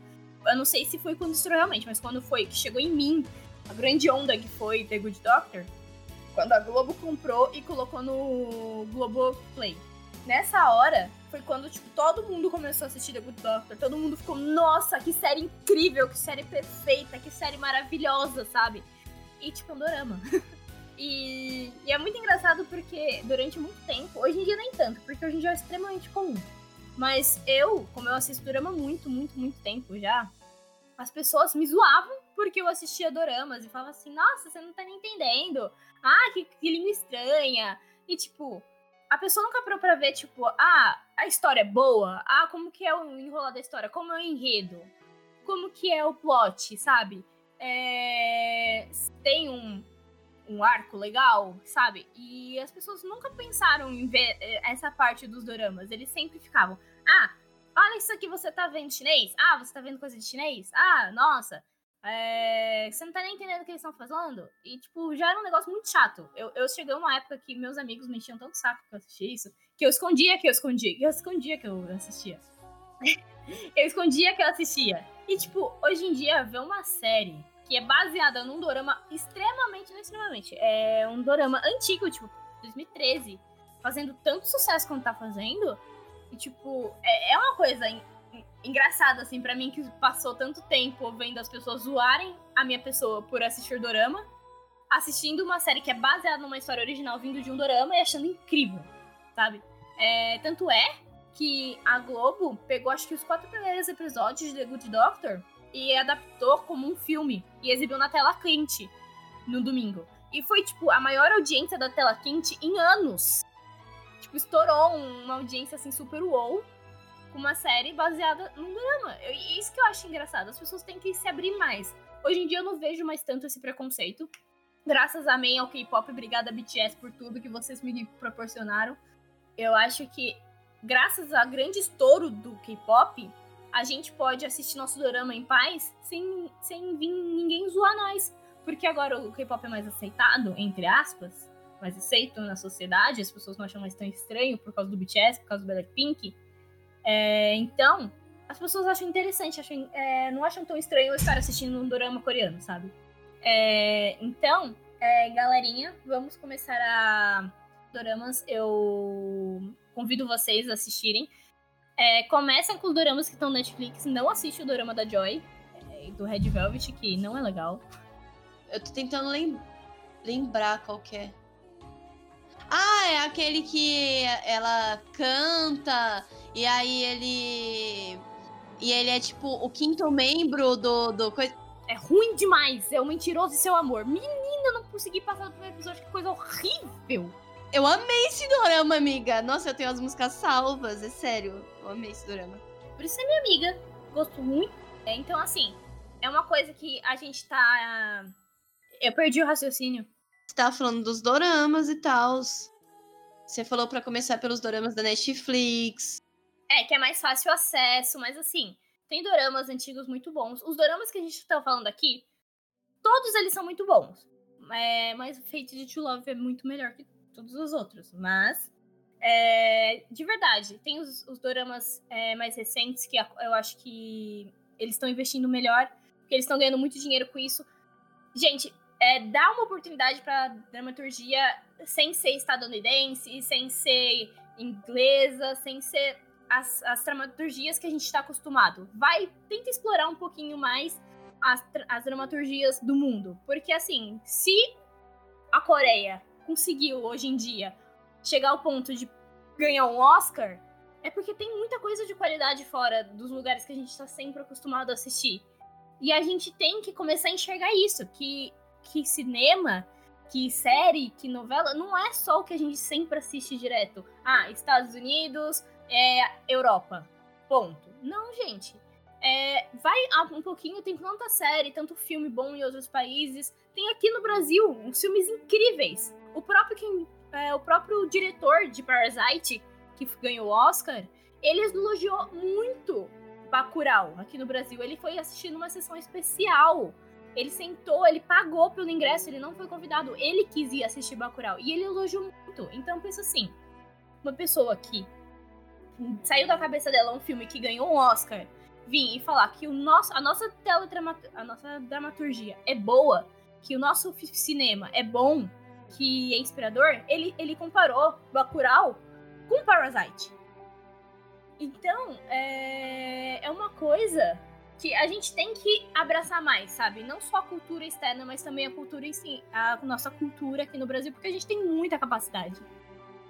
Eu não sei se foi quando estourou realmente, mas quando foi, que chegou em mim, a grande onda que foi The Good Doctor, quando a Globo comprou e colocou no Globo Play. Nessa hora, foi quando, tipo, todo mundo começou a assistir The Good Doctor. Todo mundo ficou, nossa, que série incrível, que série perfeita, que série maravilhosa, sabe? E, tipo, um dorama. e, e é muito engraçado porque durante muito tempo, hoje em dia nem tanto, porque hoje em dia é extremamente comum. Mas eu, como eu assisto dorama muito, muito, muito tempo já, as pessoas me zoavam porque eu assistia doramas e falavam assim, nossa, você não tá nem entendendo. Ah, que, que língua estranha. E, tipo, a pessoa nunca parou pra ver, tipo, ah, a história é boa, ah, como que é o enrolar da história, como é o enredo, como que é o plot, sabe? É... Tem um, um arco legal, sabe? E as pessoas nunca pensaram em ver eh, essa parte dos doramas. Eles sempre ficavam, ah, olha isso aqui, você tá vendo chinês? Ah, você tá vendo coisa de chinês? Ah, nossa, é... você não tá nem entendendo o que eles estão falando? E, tipo, já era um negócio muito chato. Eu, eu cheguei uma época que meus amigos me enchiam tanto saco que eu assistia isso, que eu escondia que eu escondia, que eu escondia que eu assistia. eu escondia que eu assistia. E, tipo, hoje em dia, ver uma série que é baseada num dorama extremamente, não extremamente, é um dorama antigo, tipo, 2013, fazendo tanto sucesso quanto tá fazendo, e, tipo, é, é uma coisa engraçada, assim, para mim, que passou tanto tempo vendo as pessoas zoarem a minha pessoa por assistir dorama, assistindo uma série que é baseada numa história original vindo de um dorama e achando incrível, sabe? É, tanto é que a Globo pegou, acho que os quatro primeiros episódios de The Good Doctor e adaptou como um filme e exibiu na tela quente no domingo. E foi, tipo, a maior audiência da tela quente em anos. Tipo, estourou uma audiência, assim, super wow com uma série baseada num drama. E isso que eu acho engraçado. As pessoas têm que se abrir mais. Hoje em dia eu não vejo mais tanto esse preconceito. Graças a mim ao K-pop, obrigada BTS por tudo que vocês me proporcionaram. Eu acho que graças ao grande estouro do K-pop, a gente pode assistir nosso drama em paz sem, sem vir ninguém zoar nós. Porque agora o K-pop é mais aceitado, entre aspas, mais aceito na sociedade, as pessoas não acham mais tão estranho por causa do BTS, por causa do Blackpink. É, então, as pessoas acham interessante, acham, é, não acham tão estranho estar assistindo um drama coreano, sabe? É, então, é, galerinha, vamos começar a doramas. Eu convido vocês a assistirem. É, começam com os doramas que estão no Netflix. Não assiste o dorama da Joy, é, do Red Velvet, que não é legal. Eu tô tentando lem lembrar qual é. Ah, é aquele que ela canta e aí ele. E ele é tipo o quinto membro do. do coisa... É ruim demais. É o mentiroso e seu amor. Menina, não consegui passar do primeiro episódio. Que coisa horrível. Eu amei esse dorama, amiga. Nossa, eu tenho as músicas salvas. É sério. Eu amei esse dorama. Por isso é minha amiga. Gosto muito. É, então, assim, é uma coisa que a gente tá. Eu perdi o raciocínio. Você tava falando dos doramas e tal. Você falou para começar pelos doramas da Netflix. É, que é mais fácil acesso, mas assim, tem doramas antigos muito bons. Os doramas que a gente tá falando aqui, todos eles são muito bons. É, mas o Fate de True Love é muito melhor que todos os outros. Mas, é, de verdade, tem os, os doramas é, mais recentes que eu acho que eles estão investindo melhor, porque eles estão ganhando muito dinheiro com isso. Gente, é, dá uma oportunidade pra dramaturgia sem ser estadunidense, sem ser inglesa, sem ser as, as dramaturgias que a gente está acostumado. Vai, tenta explorar um pouquinho mais as, as dramaturgias do mundo. Porque, assim, se a Coreia conseguiu, hoje em dia, chegar ao ponto de ganhar um Oscar, é porque tem muita coisa de qualidade fora dos lugares que a gente está sempre acostumado a assistir. E a gente tem que começar a enxergar isso, que, que cinema, que série, que novela, não é só o que a gente sempre assiste direto. Ah, Estados Unidos, é Europa. Ponto. Não, gente. É, vai um pouquinho, tem tanta série, tanto filme bom em outros países. Tem aqui no Brasil uns filmes incríveis. O próprio, é, o próprio diretor de Parasite, que ganhou o Oscar, ele elogiou muito Bacurau aqui no Brasil. Ele foi assistir numa sessão especial. Ele sentou, ele pagou pelo ingresso, ele não foi convidado. Ele quis ir assistir Bacurau. E ele elogiou muito. Então, pensa assim, uma pessoa que saiu da cabeça dela um filme que ganhou um Oscar, vir e falar que o nosso, a nossa a nossa dramaturgia é boa, que o nosso cinema é bom, que é inspirador, ele, ele comparou Bacurau com Parasite. Então, é, é uma coisa que a gente tem que abraçar mais, sabe? Não só a cultura externa, mas também a cultura em si, a nossa cultura aqui no Brasil, porque a gente tem muita capacidade.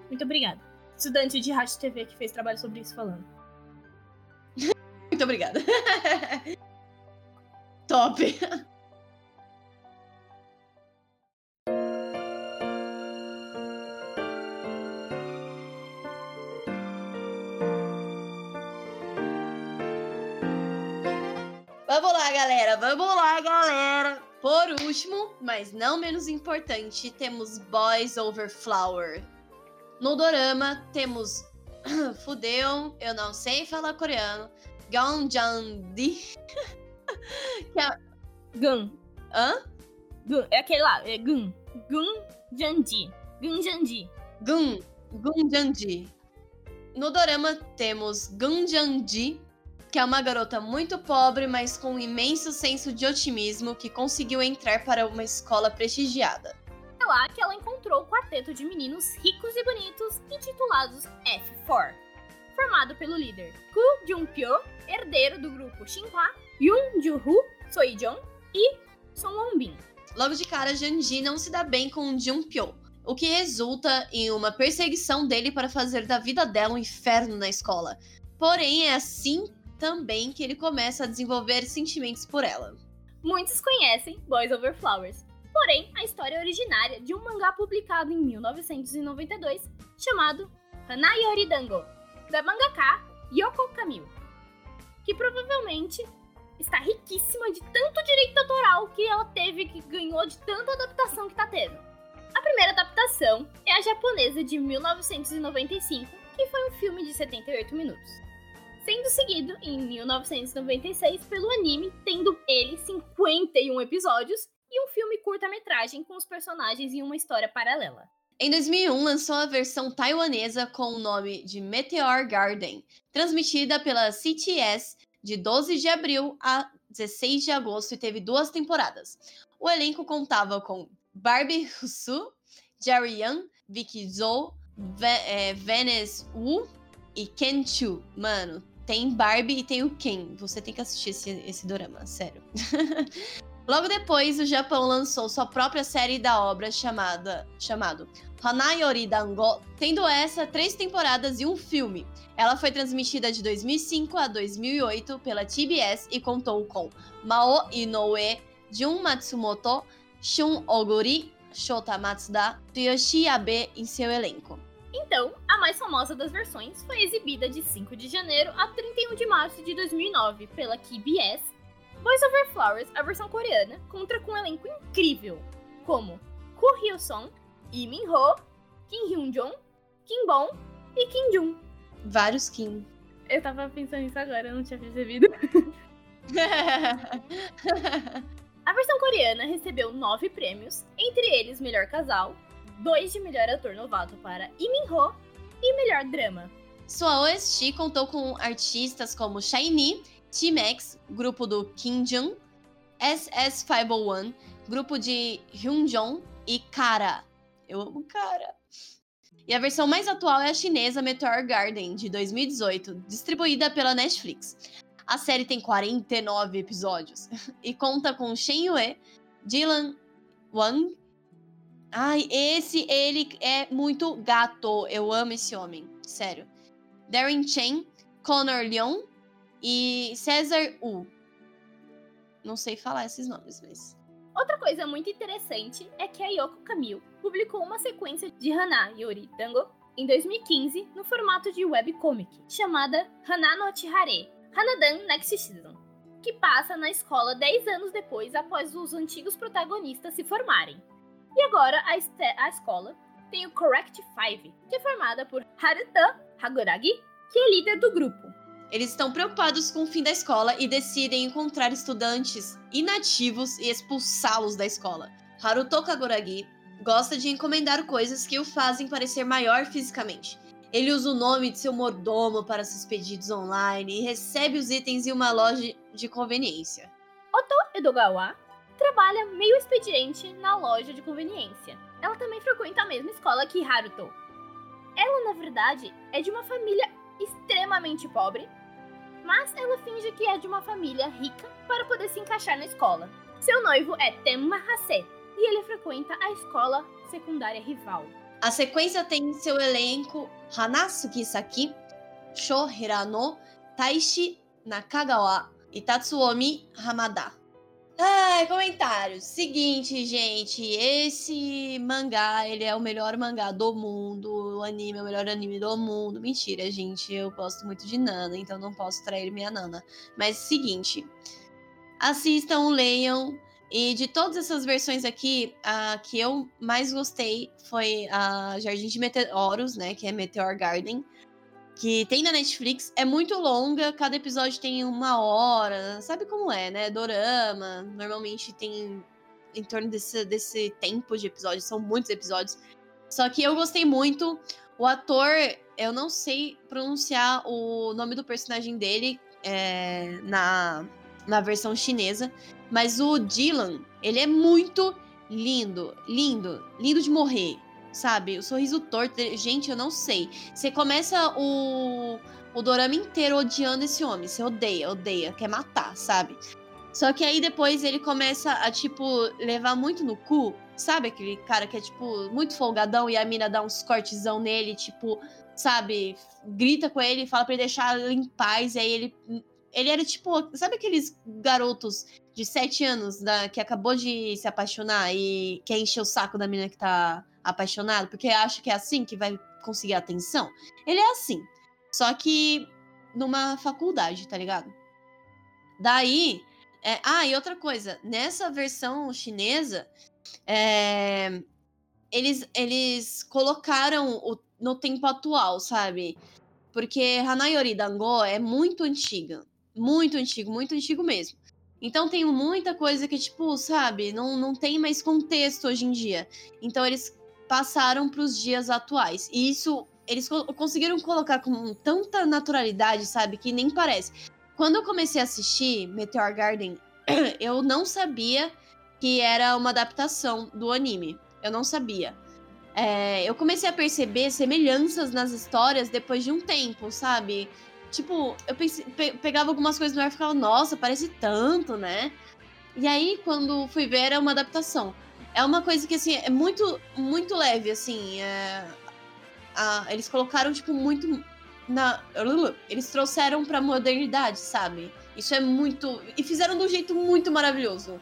Muito obrigada. Estudante de rádio TV que fez trabalho sobre isso falando. Muito obrigada. Top. Galera. Vamos lá, galera. Por último, mas não menos importante, temos Boys Over Flower. No dorama, temos Fudeu, eu não sei falar coreano. Ganjandi. Gun. Hã? Gun. É aquele lá. É Gun. Gun Janji. Gun Janji. Gun. Gunjanji. No dorama temos Gunjanji, que é uma garota muito pobre, mas com um imenso senso de otimismo que conseguiu entrar para uma escola prestigiada. É lá que ela encontrou o quarteto de meninos ricos e bonitos intitulados F4, formado pelo líder Ku Jung-pyo, herdeiro do grupo Shinhwa, Yoon Joo-hoo, Soijon e Song Won-bin. Logo de cara, Janji não se dá bem com Jung-pyo, o que resulta em uma perseguição dele para fazer da vida dela um inferno na escola. Porém, é assim também que ele começa a desenvolver sentimentos por ela. Muitos conhecem Boys Over Flowers, porém a história é originária de um mangá publicado em 1992 chamado Hanayori Dango, da mangaka Yoko Kamil, que provavelmente está riquíssima de tanto direito autoral que ela teve, que ganhou de tanta adaptação que tá tendo. A primeira adaptação é a japonesa de 1995, que foi um filme de 78 minutos. Sendo seguido em 1996 pelo anime, tendo ele 51 episódios e um filme curta-metragem com os personagens em uma história paralela. Em 2001, lançou a versão taiwanesa com o nome de Meteor Garden, transmitida pela CTS de 12 de abril a 16 de agosto e teve duas temporadas. O elenco contava com Barbie Husu, Jerry Young, Vicky Zhou, é, Venice Wu e Ken Chu. Mano, tem Barbie e tem o Ken. Você tem que assistir esse, esse dorama, sério. Logo depois, o Japão lançou sua própria série da obra chamada chamado Hanayori Dango, tendo essa três temporadas e um filme. Ela foi transmitida de 2005 a 2008 pela TBS e contou com Mao Inoue, Jun Matsumoto, Shun Oguri, Shota Matsuda e Yoshi Abe em seu elenco. Então, a mais famosa das versões foi exibida de 5 de janeiro a 31 de março de 2009 pela KBS. Boys Over Flowers, a versão coreana, conta com um elenco incrível, como Koo Hyo-song, Lee Min-ho, Kim Hyun-jong, Kim Bom e Kim Jun. Vários Kim. Eu tava pensando nisso agora, eu não tinha percebido. A versão coreana recebeu nove prêmios, entre eles Melhor Casal, dois de Melhor Ator Novato para Lee Min-ho e Melhor Drama. Sua OST contou com artistas como Shiny, T-Max, grupo do Kim Jung, SS501, grupo de Hyunjong e Kara. Eu amo Kara. E a versão mais atual é a chinesa Meteor Garden, de 2018, distribuída pela Netflix. A série tem 49 episódios e conta com Shen Yue, Dylan Wang. Ai, esse, ele é muito gato. Eu amo esse homem, sério. Darren Chen, Connor Leon e Cesar Wu. Não sei falar esses nomes, mas. Outra coisa muito interessante é que a Yoko Kamil publicou uma sequência de Hana Yori Dango em 2015 no formato de webcomic, chamada Hana no Chihare, Hanadan Next Season, que passa na escola 10 anos depois após os antigos protagonistas se formarem. E agora a, a escola tem o Correct Five, que é formada por Haruta Haguragi, que é líder do grupo. Eles estão preocupados com o fim da escola e decidem encontrar estudantes inativos e expulsá-los da escola. Haruto Kaguragi gosta de encomendar coisas que o fazem parecer maior fisicamente. Ele usa o nome de seu mordomo para seus pedidos online e recebe os itens em uma loja de conveniência. Oto Edogawa trabalha meio expediente na loja de conveniência. Ela também frequenta a mesma escola que Haruto. Ela, na verdade, é de uma família extremamente pobre, mas ela finge que é de uma família rica para poder se encaixar na escola. Seu noivo é Temma Hase e ele frequenta a escola secundária rival. A sequência tem em seu elenco Hanasuki Saki, Sho Hirano, Taishi Nakagawa e Tatsuomi Hamada. Ai, comentários. Seguinte, gente, esse mangá, ele é o melhor mangá do mundo, o anime é o melhor anime do mundo. Mentira, gente, eu gosto muito de Nana, então não posso trair minha Nana. Mas seguinte, assistam, leiam, e de todas essas versões aqui, a que eu mais gostei foi a Jardim de Meteoros, né, que é Meteor Garden que tem na Netflix, é muito longa, cada episódio tem uma hora, sabe como é, né? Dorama, normalmente tem em torno desse, desse tempo de episódios, são muitos episódios. Só que eu gostei muito. O ator, eu não sei pronunciar o nome do personagem dele é, na, na versão chinesa, mas o Dylan, ele é muito lindo, lindo, lindo de morrer sabe? O sorriso torto. Gente, eu não sei. Você começa o, o dorama inteiro odiando esse homem. Você odeia, odeia, quer matar, sabe? Só que aí depois ele começa a, tipo, levar muito no cu. Sabe aquele cara que é, tipo, muito folgadão e a mina dá uns cortezão nele, tipo, sabe? Grita com ele, fala pra ele deixar ele em paz. E aí ele. Ele era tipo. Sabe aqueles garotos de sete anos da, que acabou de se apaixonar e quer encher o saco da mina que tá apaixonado, porque acha que é assim que vai conseguir atenção. Ele é assim. Só que numa faculdade, tá ligado? Daí. É... ah, e outra coisa. Nessa versão chinesa, é... eles, eles colocaram o... no tempo atual, sabe? Porque Hanayori Dango é muito antiga. Muito antigo, muito antigo mesmo. Então tem muita coisa que, tipo, sabe, não, não tem mais contexto hoje em dia. Então eles passaram para os dias atuais. E isso eles co conseguiram colocar com tanta naturalidade, sabe, que nem parece. Quando eu comecei a assistir Meteor Garden, eu não sabia que era uma adaptação do anime. Eu não sabia. É, eu comecei a perceber semelhanças nas histórias depois de um tempo, sabe? Tipo, eu pensei, pe pegava algumas coisas no ar e ficava, nossa, parece tanto, né? E aí, quando fui ver, era uma adaptação é uma coisa que, assim, é muito, muito leve, assim. É... A, eles colocaram, tipo, muito. Na, eles trouxeram pra modernidade, sabe? Isso é muito. E fizeram de um jeito muito maravilhoso.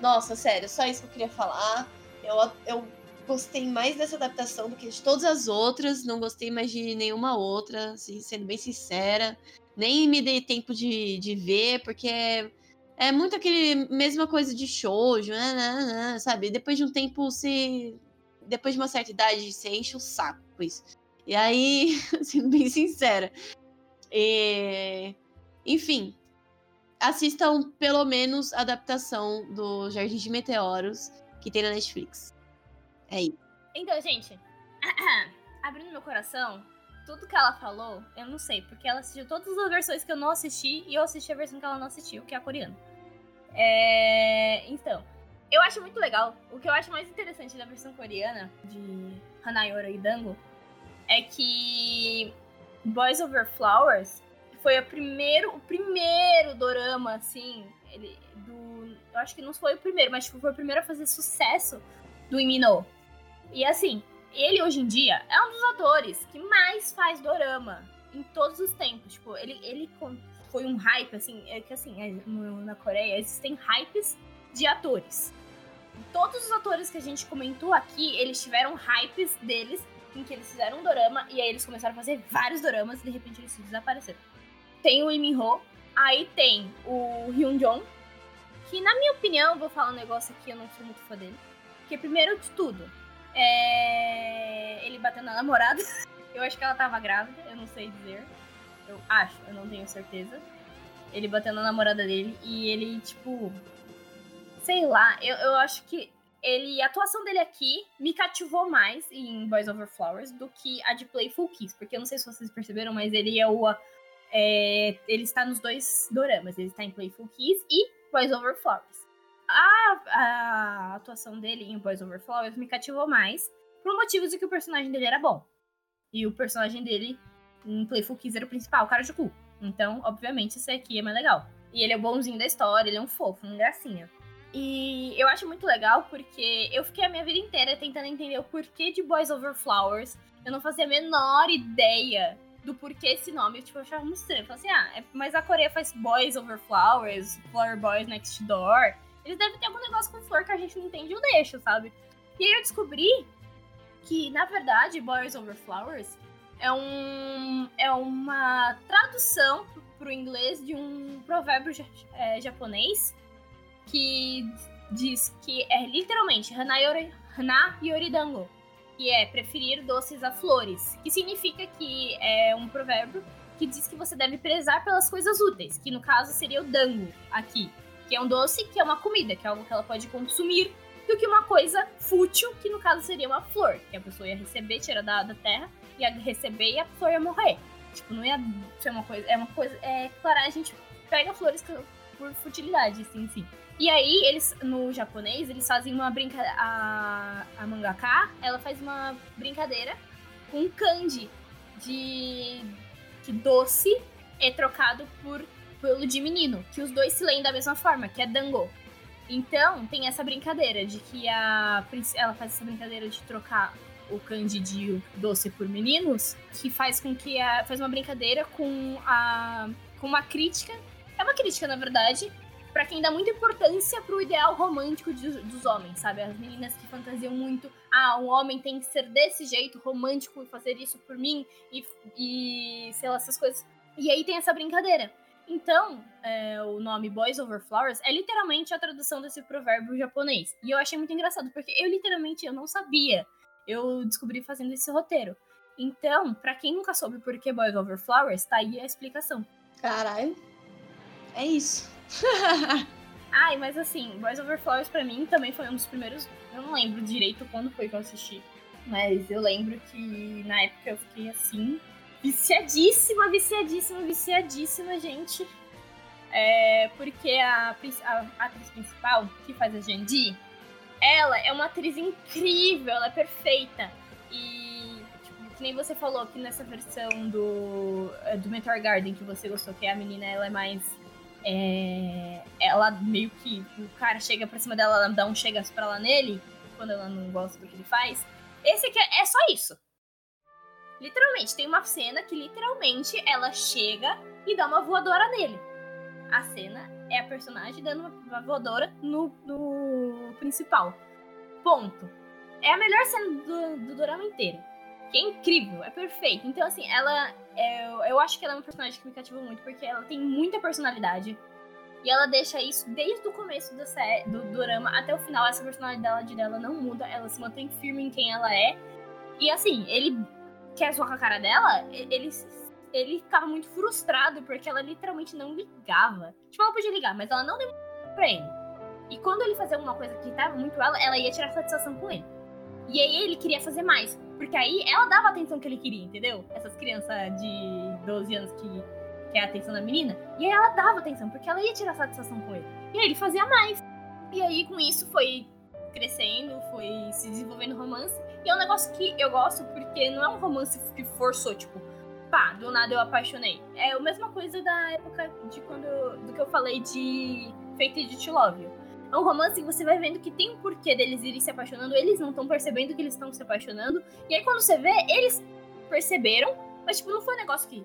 Nossa, sério, só isso que eu queria falar. Eu, eu gostei mais dessa adaptação do que de todas as outras. Não gostei mais de nenhuma outra, assim, sendo bem sincera. Nem me dei tempo de, de ver, porque é muito aquele mesma coisa de shoujo, né, né, né, sabe? Depois de um tempo, se depois de uma certa idade, você enche o saco com isso. E aí, sendo bem sincera, e... enfim, assistam pelo menos a adaptação do Jardim de Meteoros que tem na Netflix. É isso. Então, gente, abrindo meu coração, tudo que ela falou, eu não sei, porque ela assistiu todas as versões que eu não assisti e eu assisti a versão que ela não assistiu, que é a coreana. É... Então, eu acho muito legal. O que eu acho mais interessante da versão coreana de Hanayora e Dango é que Boys Over Flowers foi o primeiro, o primeiro dorama, assim, ele, do, eu acho que não foi o primeiro, mas foi o primeiro a fazer sucesso do Imino. E assim, ele hoje em dia é um dos atores que mais faz dorama em todos os tempos. Tipo, ele, ele foi um hype, assim, é que assim, é, na Coreia existem hypes de atores. Todos os atores que a gente comentou aqui, eles tiveram hypes deles em que eles fizeram um dorama e aí eles começaram a fazer vários doramas e de repente eles desapareceram. Tem o Lee Min Ho, aí tem o Hyun Jong, que na minha opinião, vou falar um negócio aqui, eu não sou muito fã dele. Porque primeiro de tudo, é... Ele bateu na namorada. Eu acho que ela tava grávida, eu não sei dizer. Eu acho, eu não tenho certeza. Ele bateu na namorada dele e ele, tipo. Sei lá, eu, eu acho que ele. A atuação dele aqui me cativou mais em Boys Over Flowers do que a de Playful Kiss. Porque eu não sei se vocês perceberam, mas ele é o. É, ele está nos dois doramas. Ele está em Playful Kiss e Boys Over Flowers a, a atuação dele em Boys Over Flowers me cativou mais por motivos de que o personagem dele era bom. E o personagem dele em Playful Kiss era o principal, o cara de cu. Então, obviamente, esse aqui é mais legal. E ele é o bonzinho da história, ele é um fofo, um gracinha. E eu acho muito legal porque eu fiquei a minha vida inteira tentando entender o porquê de Boys Over Flowers. Eu não fazia a menor ideia do porquê esse nome. Eu, tipo, eu achava muito estranho. Eu falei assim, ah, é, mas a Coreia faz Boys Over Flowers, Flower Boys Next Door. Eles devem ter algum negócio com flor que a gente não entende eu deixo, sabe? E aí eu descobri que, na verdade, Boys Over Flowers é, um, é uma tradução pro inglês de um provérbio é, japonês que diz que é literalmente Hana, yori, hana Yoridango, que é preferir doces a flores, que significa que é um provérbio que diz que você deve prezar pelas coisas úteis, que no caso seria o dango aqui, que é um doce que é uma comida, que é algo que ela pode consumir, do que uma coisa fútil, que no caso seria uma flor, que a pessoa ia receber, tirar da, da terra, ia receber e a flor ia morrer. Tipo, não ia ser uma coisa. É uma coisa. É claro, a gente pega flores por futilidade, assim, sim. E aí, eles, no japonês, eles fazem uma brincadeira. A, a mangaka, ela faz uma brincadeira com kanji de. que doce é trocado por pelo de menino, que os dois se leem da mesma forma, que é dango. Então, tem essa brincadeira de que a ela faz essa brincadeira de trocar o kanji de doce por meninos, que faz com que a, faz uma brincadeira com a com uma crítica, é uma crítica na verdade, para quem dá muita importância pro ideal romântico de, dos homens, sabe? As meninas que fantasiam muito, ah, um homem tem que ser desse jeito, romântico, e fazer isso por mim, e, e sei lá, essas coisas. E aí tem essa brincadeira. Então, é, o nome Boys Over Flowers é literalmente a tradução desse provérbio japonês. E eu achei muito engraçado, porque eu literalmente eu não sabia. Eu descobri fazendo esse roteiro. Então, para quem nunca soube por que Boys Over Flowers, tá aí a explicação. Caralho. É isso. Ai, mas assim, Boys Over Flowers pra mim também foi um dos primeiros. Eu não lembro direito quando foi que eu assisti. Mas eu lembro que na época eu fiquei assim, viciadíssima, viciadíssima, viciadíssima, gente. É, porque a, a, a, atriz principal, que faz a Jandy, ela é uma atriz incrível, ela é perfeita. E, tipo, que nem você falou que nessa versão do, é, do Meteor Garden que você gostou, que a menina ela é mais é, ela meio que. O cara chega pra cima dela, ela dá um chega pra lá nele, quando ela não gosta do que ele faz. Esse aqui é, é só isso. Literalmente, tem uma cena que literalmente ela chega e dá uma voadora nele. A cena é a personagem dando uma voadora no, no principal. Ponto. É a melhor cena do, do drama inteiro. Que é incrível, é perfeito. Então, assim, ela é, eu acho que ela é uma personagem que me cativou muito, porque ela tem muita personalidade. E ela deixa isso desde o começo do, série, do drama até o final. Essa personalidade dela não muda, ela se mantém firme em quem ela é. E assim, ele quer zoar com a cara dela, ele, ele ficava muito frustrado porque ela literalmente não ligava. Tipo, ela podia ligar, mas ela não deu pra ele. E quando ele fazia alguma coisa que irritava muito ela, ela ia tirar satisfação com ele. E aí ele queria fazer mais. Porque aí ela dava a atenção que ele queria, entendeu? Essas crianças de 12 anos que quer a atenção da menina. E aí ela dava atenção, porque ela ia tirar satisfação com ele. E aí ele fazia mais. E aí com isso foi crescendo, foi se desenvolvendo romance. E é um negócio que eu gosto porque não é um romance que forçou, tipo, pá, do nada eu apaixonei. É a mesma coisa da época de quando. do que eu falei de Fate de Love é um romance que você vai vendo que tem um porquê deles irem se apaixonando, eles não estão percebendo que eles estão se apaixonando. E aí quando você vê, eles perceberam, mas tipo, não foi um negócio que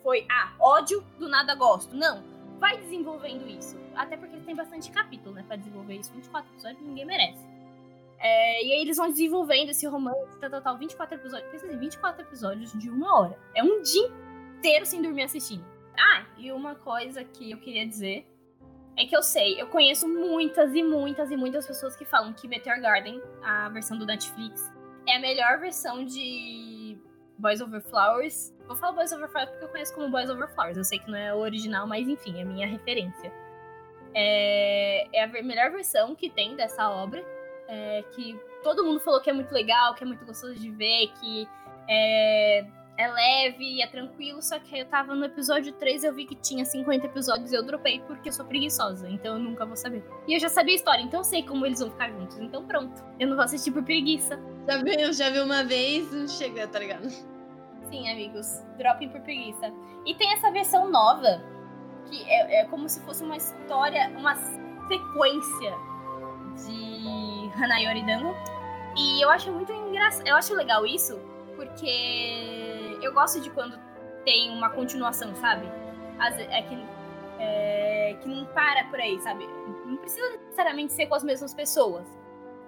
foi, ah, ódio, do nada gosto. Não. Vai desenvolvendo isso. Até porque tem bastante capítulo, né, pra desenvolver isso. 24 episódios ninguém merece. É, e aí eles vão desenvolvendo esse romance, tal, tal, 24 episódios. Pensa assim, 24 episódios de uma hora. É um dia inteiro sem dormir assistindo. Ah, e uma coisa que eu queria dizer é que eu sei, eu conheço muitas e muitas e muitas pessoas que falam que Meteor Garden, a versão do Netflix, é a melhor versão de Boys Over Flowers. Vou falar Boys Over Flowers porque eu conheço como Boys Over Flowers. Eu sei que não é o original, mas enfim, é minha referência. É, é a melhor versão que tem dessa obra. É, que todo mundo falou que é muito legal, que é muito gostoso de ver, que é, é leve e é tranquilo, só que eu tava no episódio 3 eu vi que tinha 50 episódios e eu dropei porque eu sou preguiçosa, então eu nunca vou saber. E eu já sabia a história, então eu sei como eles vão ficar juntos, então pronto. Eu não vou assistir por preguiça. Já viu, já viu uma vez, não chega, tá ligado? Sim, amigos. Dropem por preguiça. E tem essa versão nova, que é, é como se fosse uma história, uma sequência de Hanayori Dango. E eu acho muito engraçado. Eu acho legal isso, porque eu gosto de quando tem uma continuação, sabe? As, é que, é, que não para por aí, sabe? Não precisa necessariamente ser com as mesmas pessoas.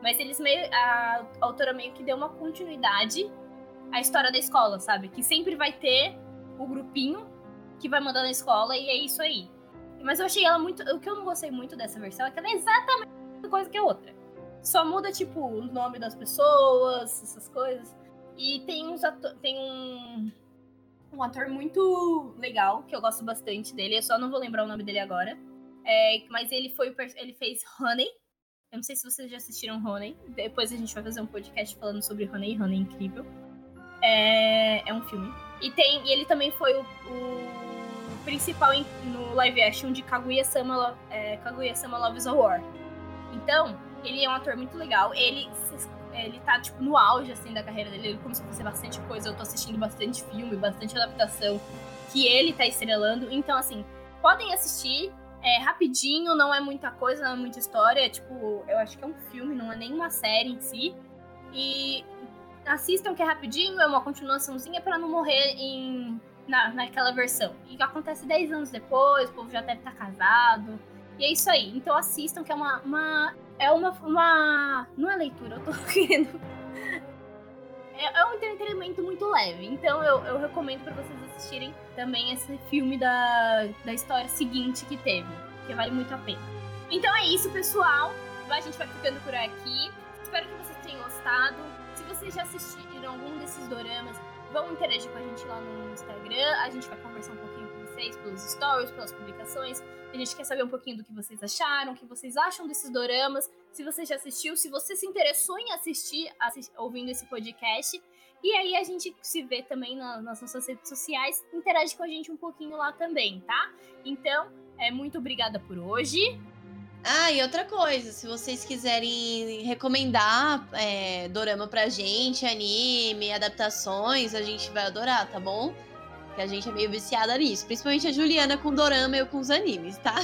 Mas eles meio. A, a autora meio que deu uma continuidade à história da escola, sabe? Que sempre vai ter o grupinho que vai mandar na escola e é isso aí. Mas eu achei ela muito. O que eu não gostei muito dessa versão é que ela é exatamente a mesma coisa que a outra. Só muda, tipo, o nome das pessoas, essas coisas. E tem uns tem um, um ator muito legal, que eu gosto bastante dele. Eu só não vou lembrar o nome dele agora. É, mas ele foi ele fez Honey. Eu não sei se vocês já assistiram Honey. Depois a gente vai fazer um podcast falando sobre Honey. Honey é incrível. É, é um filme. E tem e ele também foi o, o principal em, no live action de Kaguya-sama é, Kaguya-sama Love is a War. Então, ele é um ator muito legal. Ele ele tá, tipo, no auge, assim, da carreira dele. Ele começou a fazer bastante coisa. Eu tô assistindo bastante filme, bastante adaptação que ele tá estrelando. Então, assim, podem assistir. É rapidinho, não é muita coisa, não é muita história. É, tipo, eu acho que é um filme, não é nem uma série em si. E assistam que é rapidinho, é uma continuaçãozinha para não morrer em, na, naquela versão. E acontece 10 anos depois, o povo já deve estar tá casado. E é isso aí. Então assistam, que é uma, uma é uma, uma. Não é leitura, eu tô querendo. É, é um entretenimento muito leve. Então eu, eu recomendo para vocês assistirem também esse filme da, da história seguinte que teve. Que vale muito a pena. Então é isso, pessoal. A gente vai ficando por aqui. Espero que vocês tenham gostado. Se vocês já assistiram algum desses doramas, vão interagir com a gente lá no Instagram. A gente vai conversar um com vocês pelos stories, pelas publicações. A gente quer saber um pouquinho do que vocês acharam, o que vocês acham desses doramas, se você já assistiu, se você se interessou em assistir, assist, ouvindo esse podcast. E aí a gente se vê também na, nas nossas redes sociais, interage com a gente um pouquinho lá também, tá? Então, é muito obrigada por hoje. Ah, e outra coisa, se vocês quiserem recomendar é, dorama pra gente, anime, adaptações, a gente vai adorar, tá bom? Que a gente é meio viciada nisso. Principalmente a Juliana com dorama e eu com os animes, tá?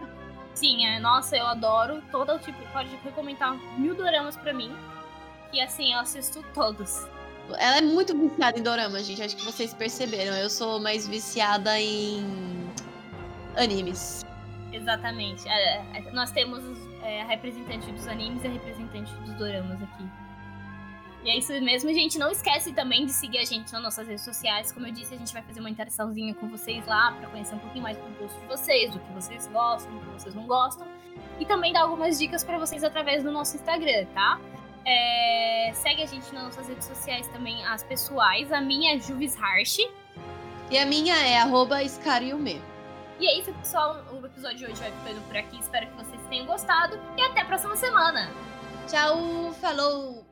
Sim, é, nossa, eu adoro todo tipo. Pode recomendar mil doramas pra mim. E assim, eu assisto todos. Ela é muito viciada em dorama, gente. Acho que vocês perceberam. Eu sou mais viciada em animes. Exatamente. É, é, nós temos é, a representante dos animes e a representante dos doramas aqui. E é isso mesmo, gente. Não esquece também de seguir a gente nas nossas redes sociais. Como eu disse, a gente vai fazer uma interaçãozinha com vocês lá para conhecer um pouquinho mais do gosto de vocês, do que vocês gostam, do que vocês não gostam. E também dar algumas dicas para vocês através do nosso Instagram, tá? É... Segue a gente nas nossas redes sociais também, as pessoais. A minha é Juvis Harsh. E a minha é arroba Scariume. E é isso, pessoal. O episódio de hoje vai ficando por aqui. Espero que vocês tenham gostado. E até a próxima semana. Tchau, falou!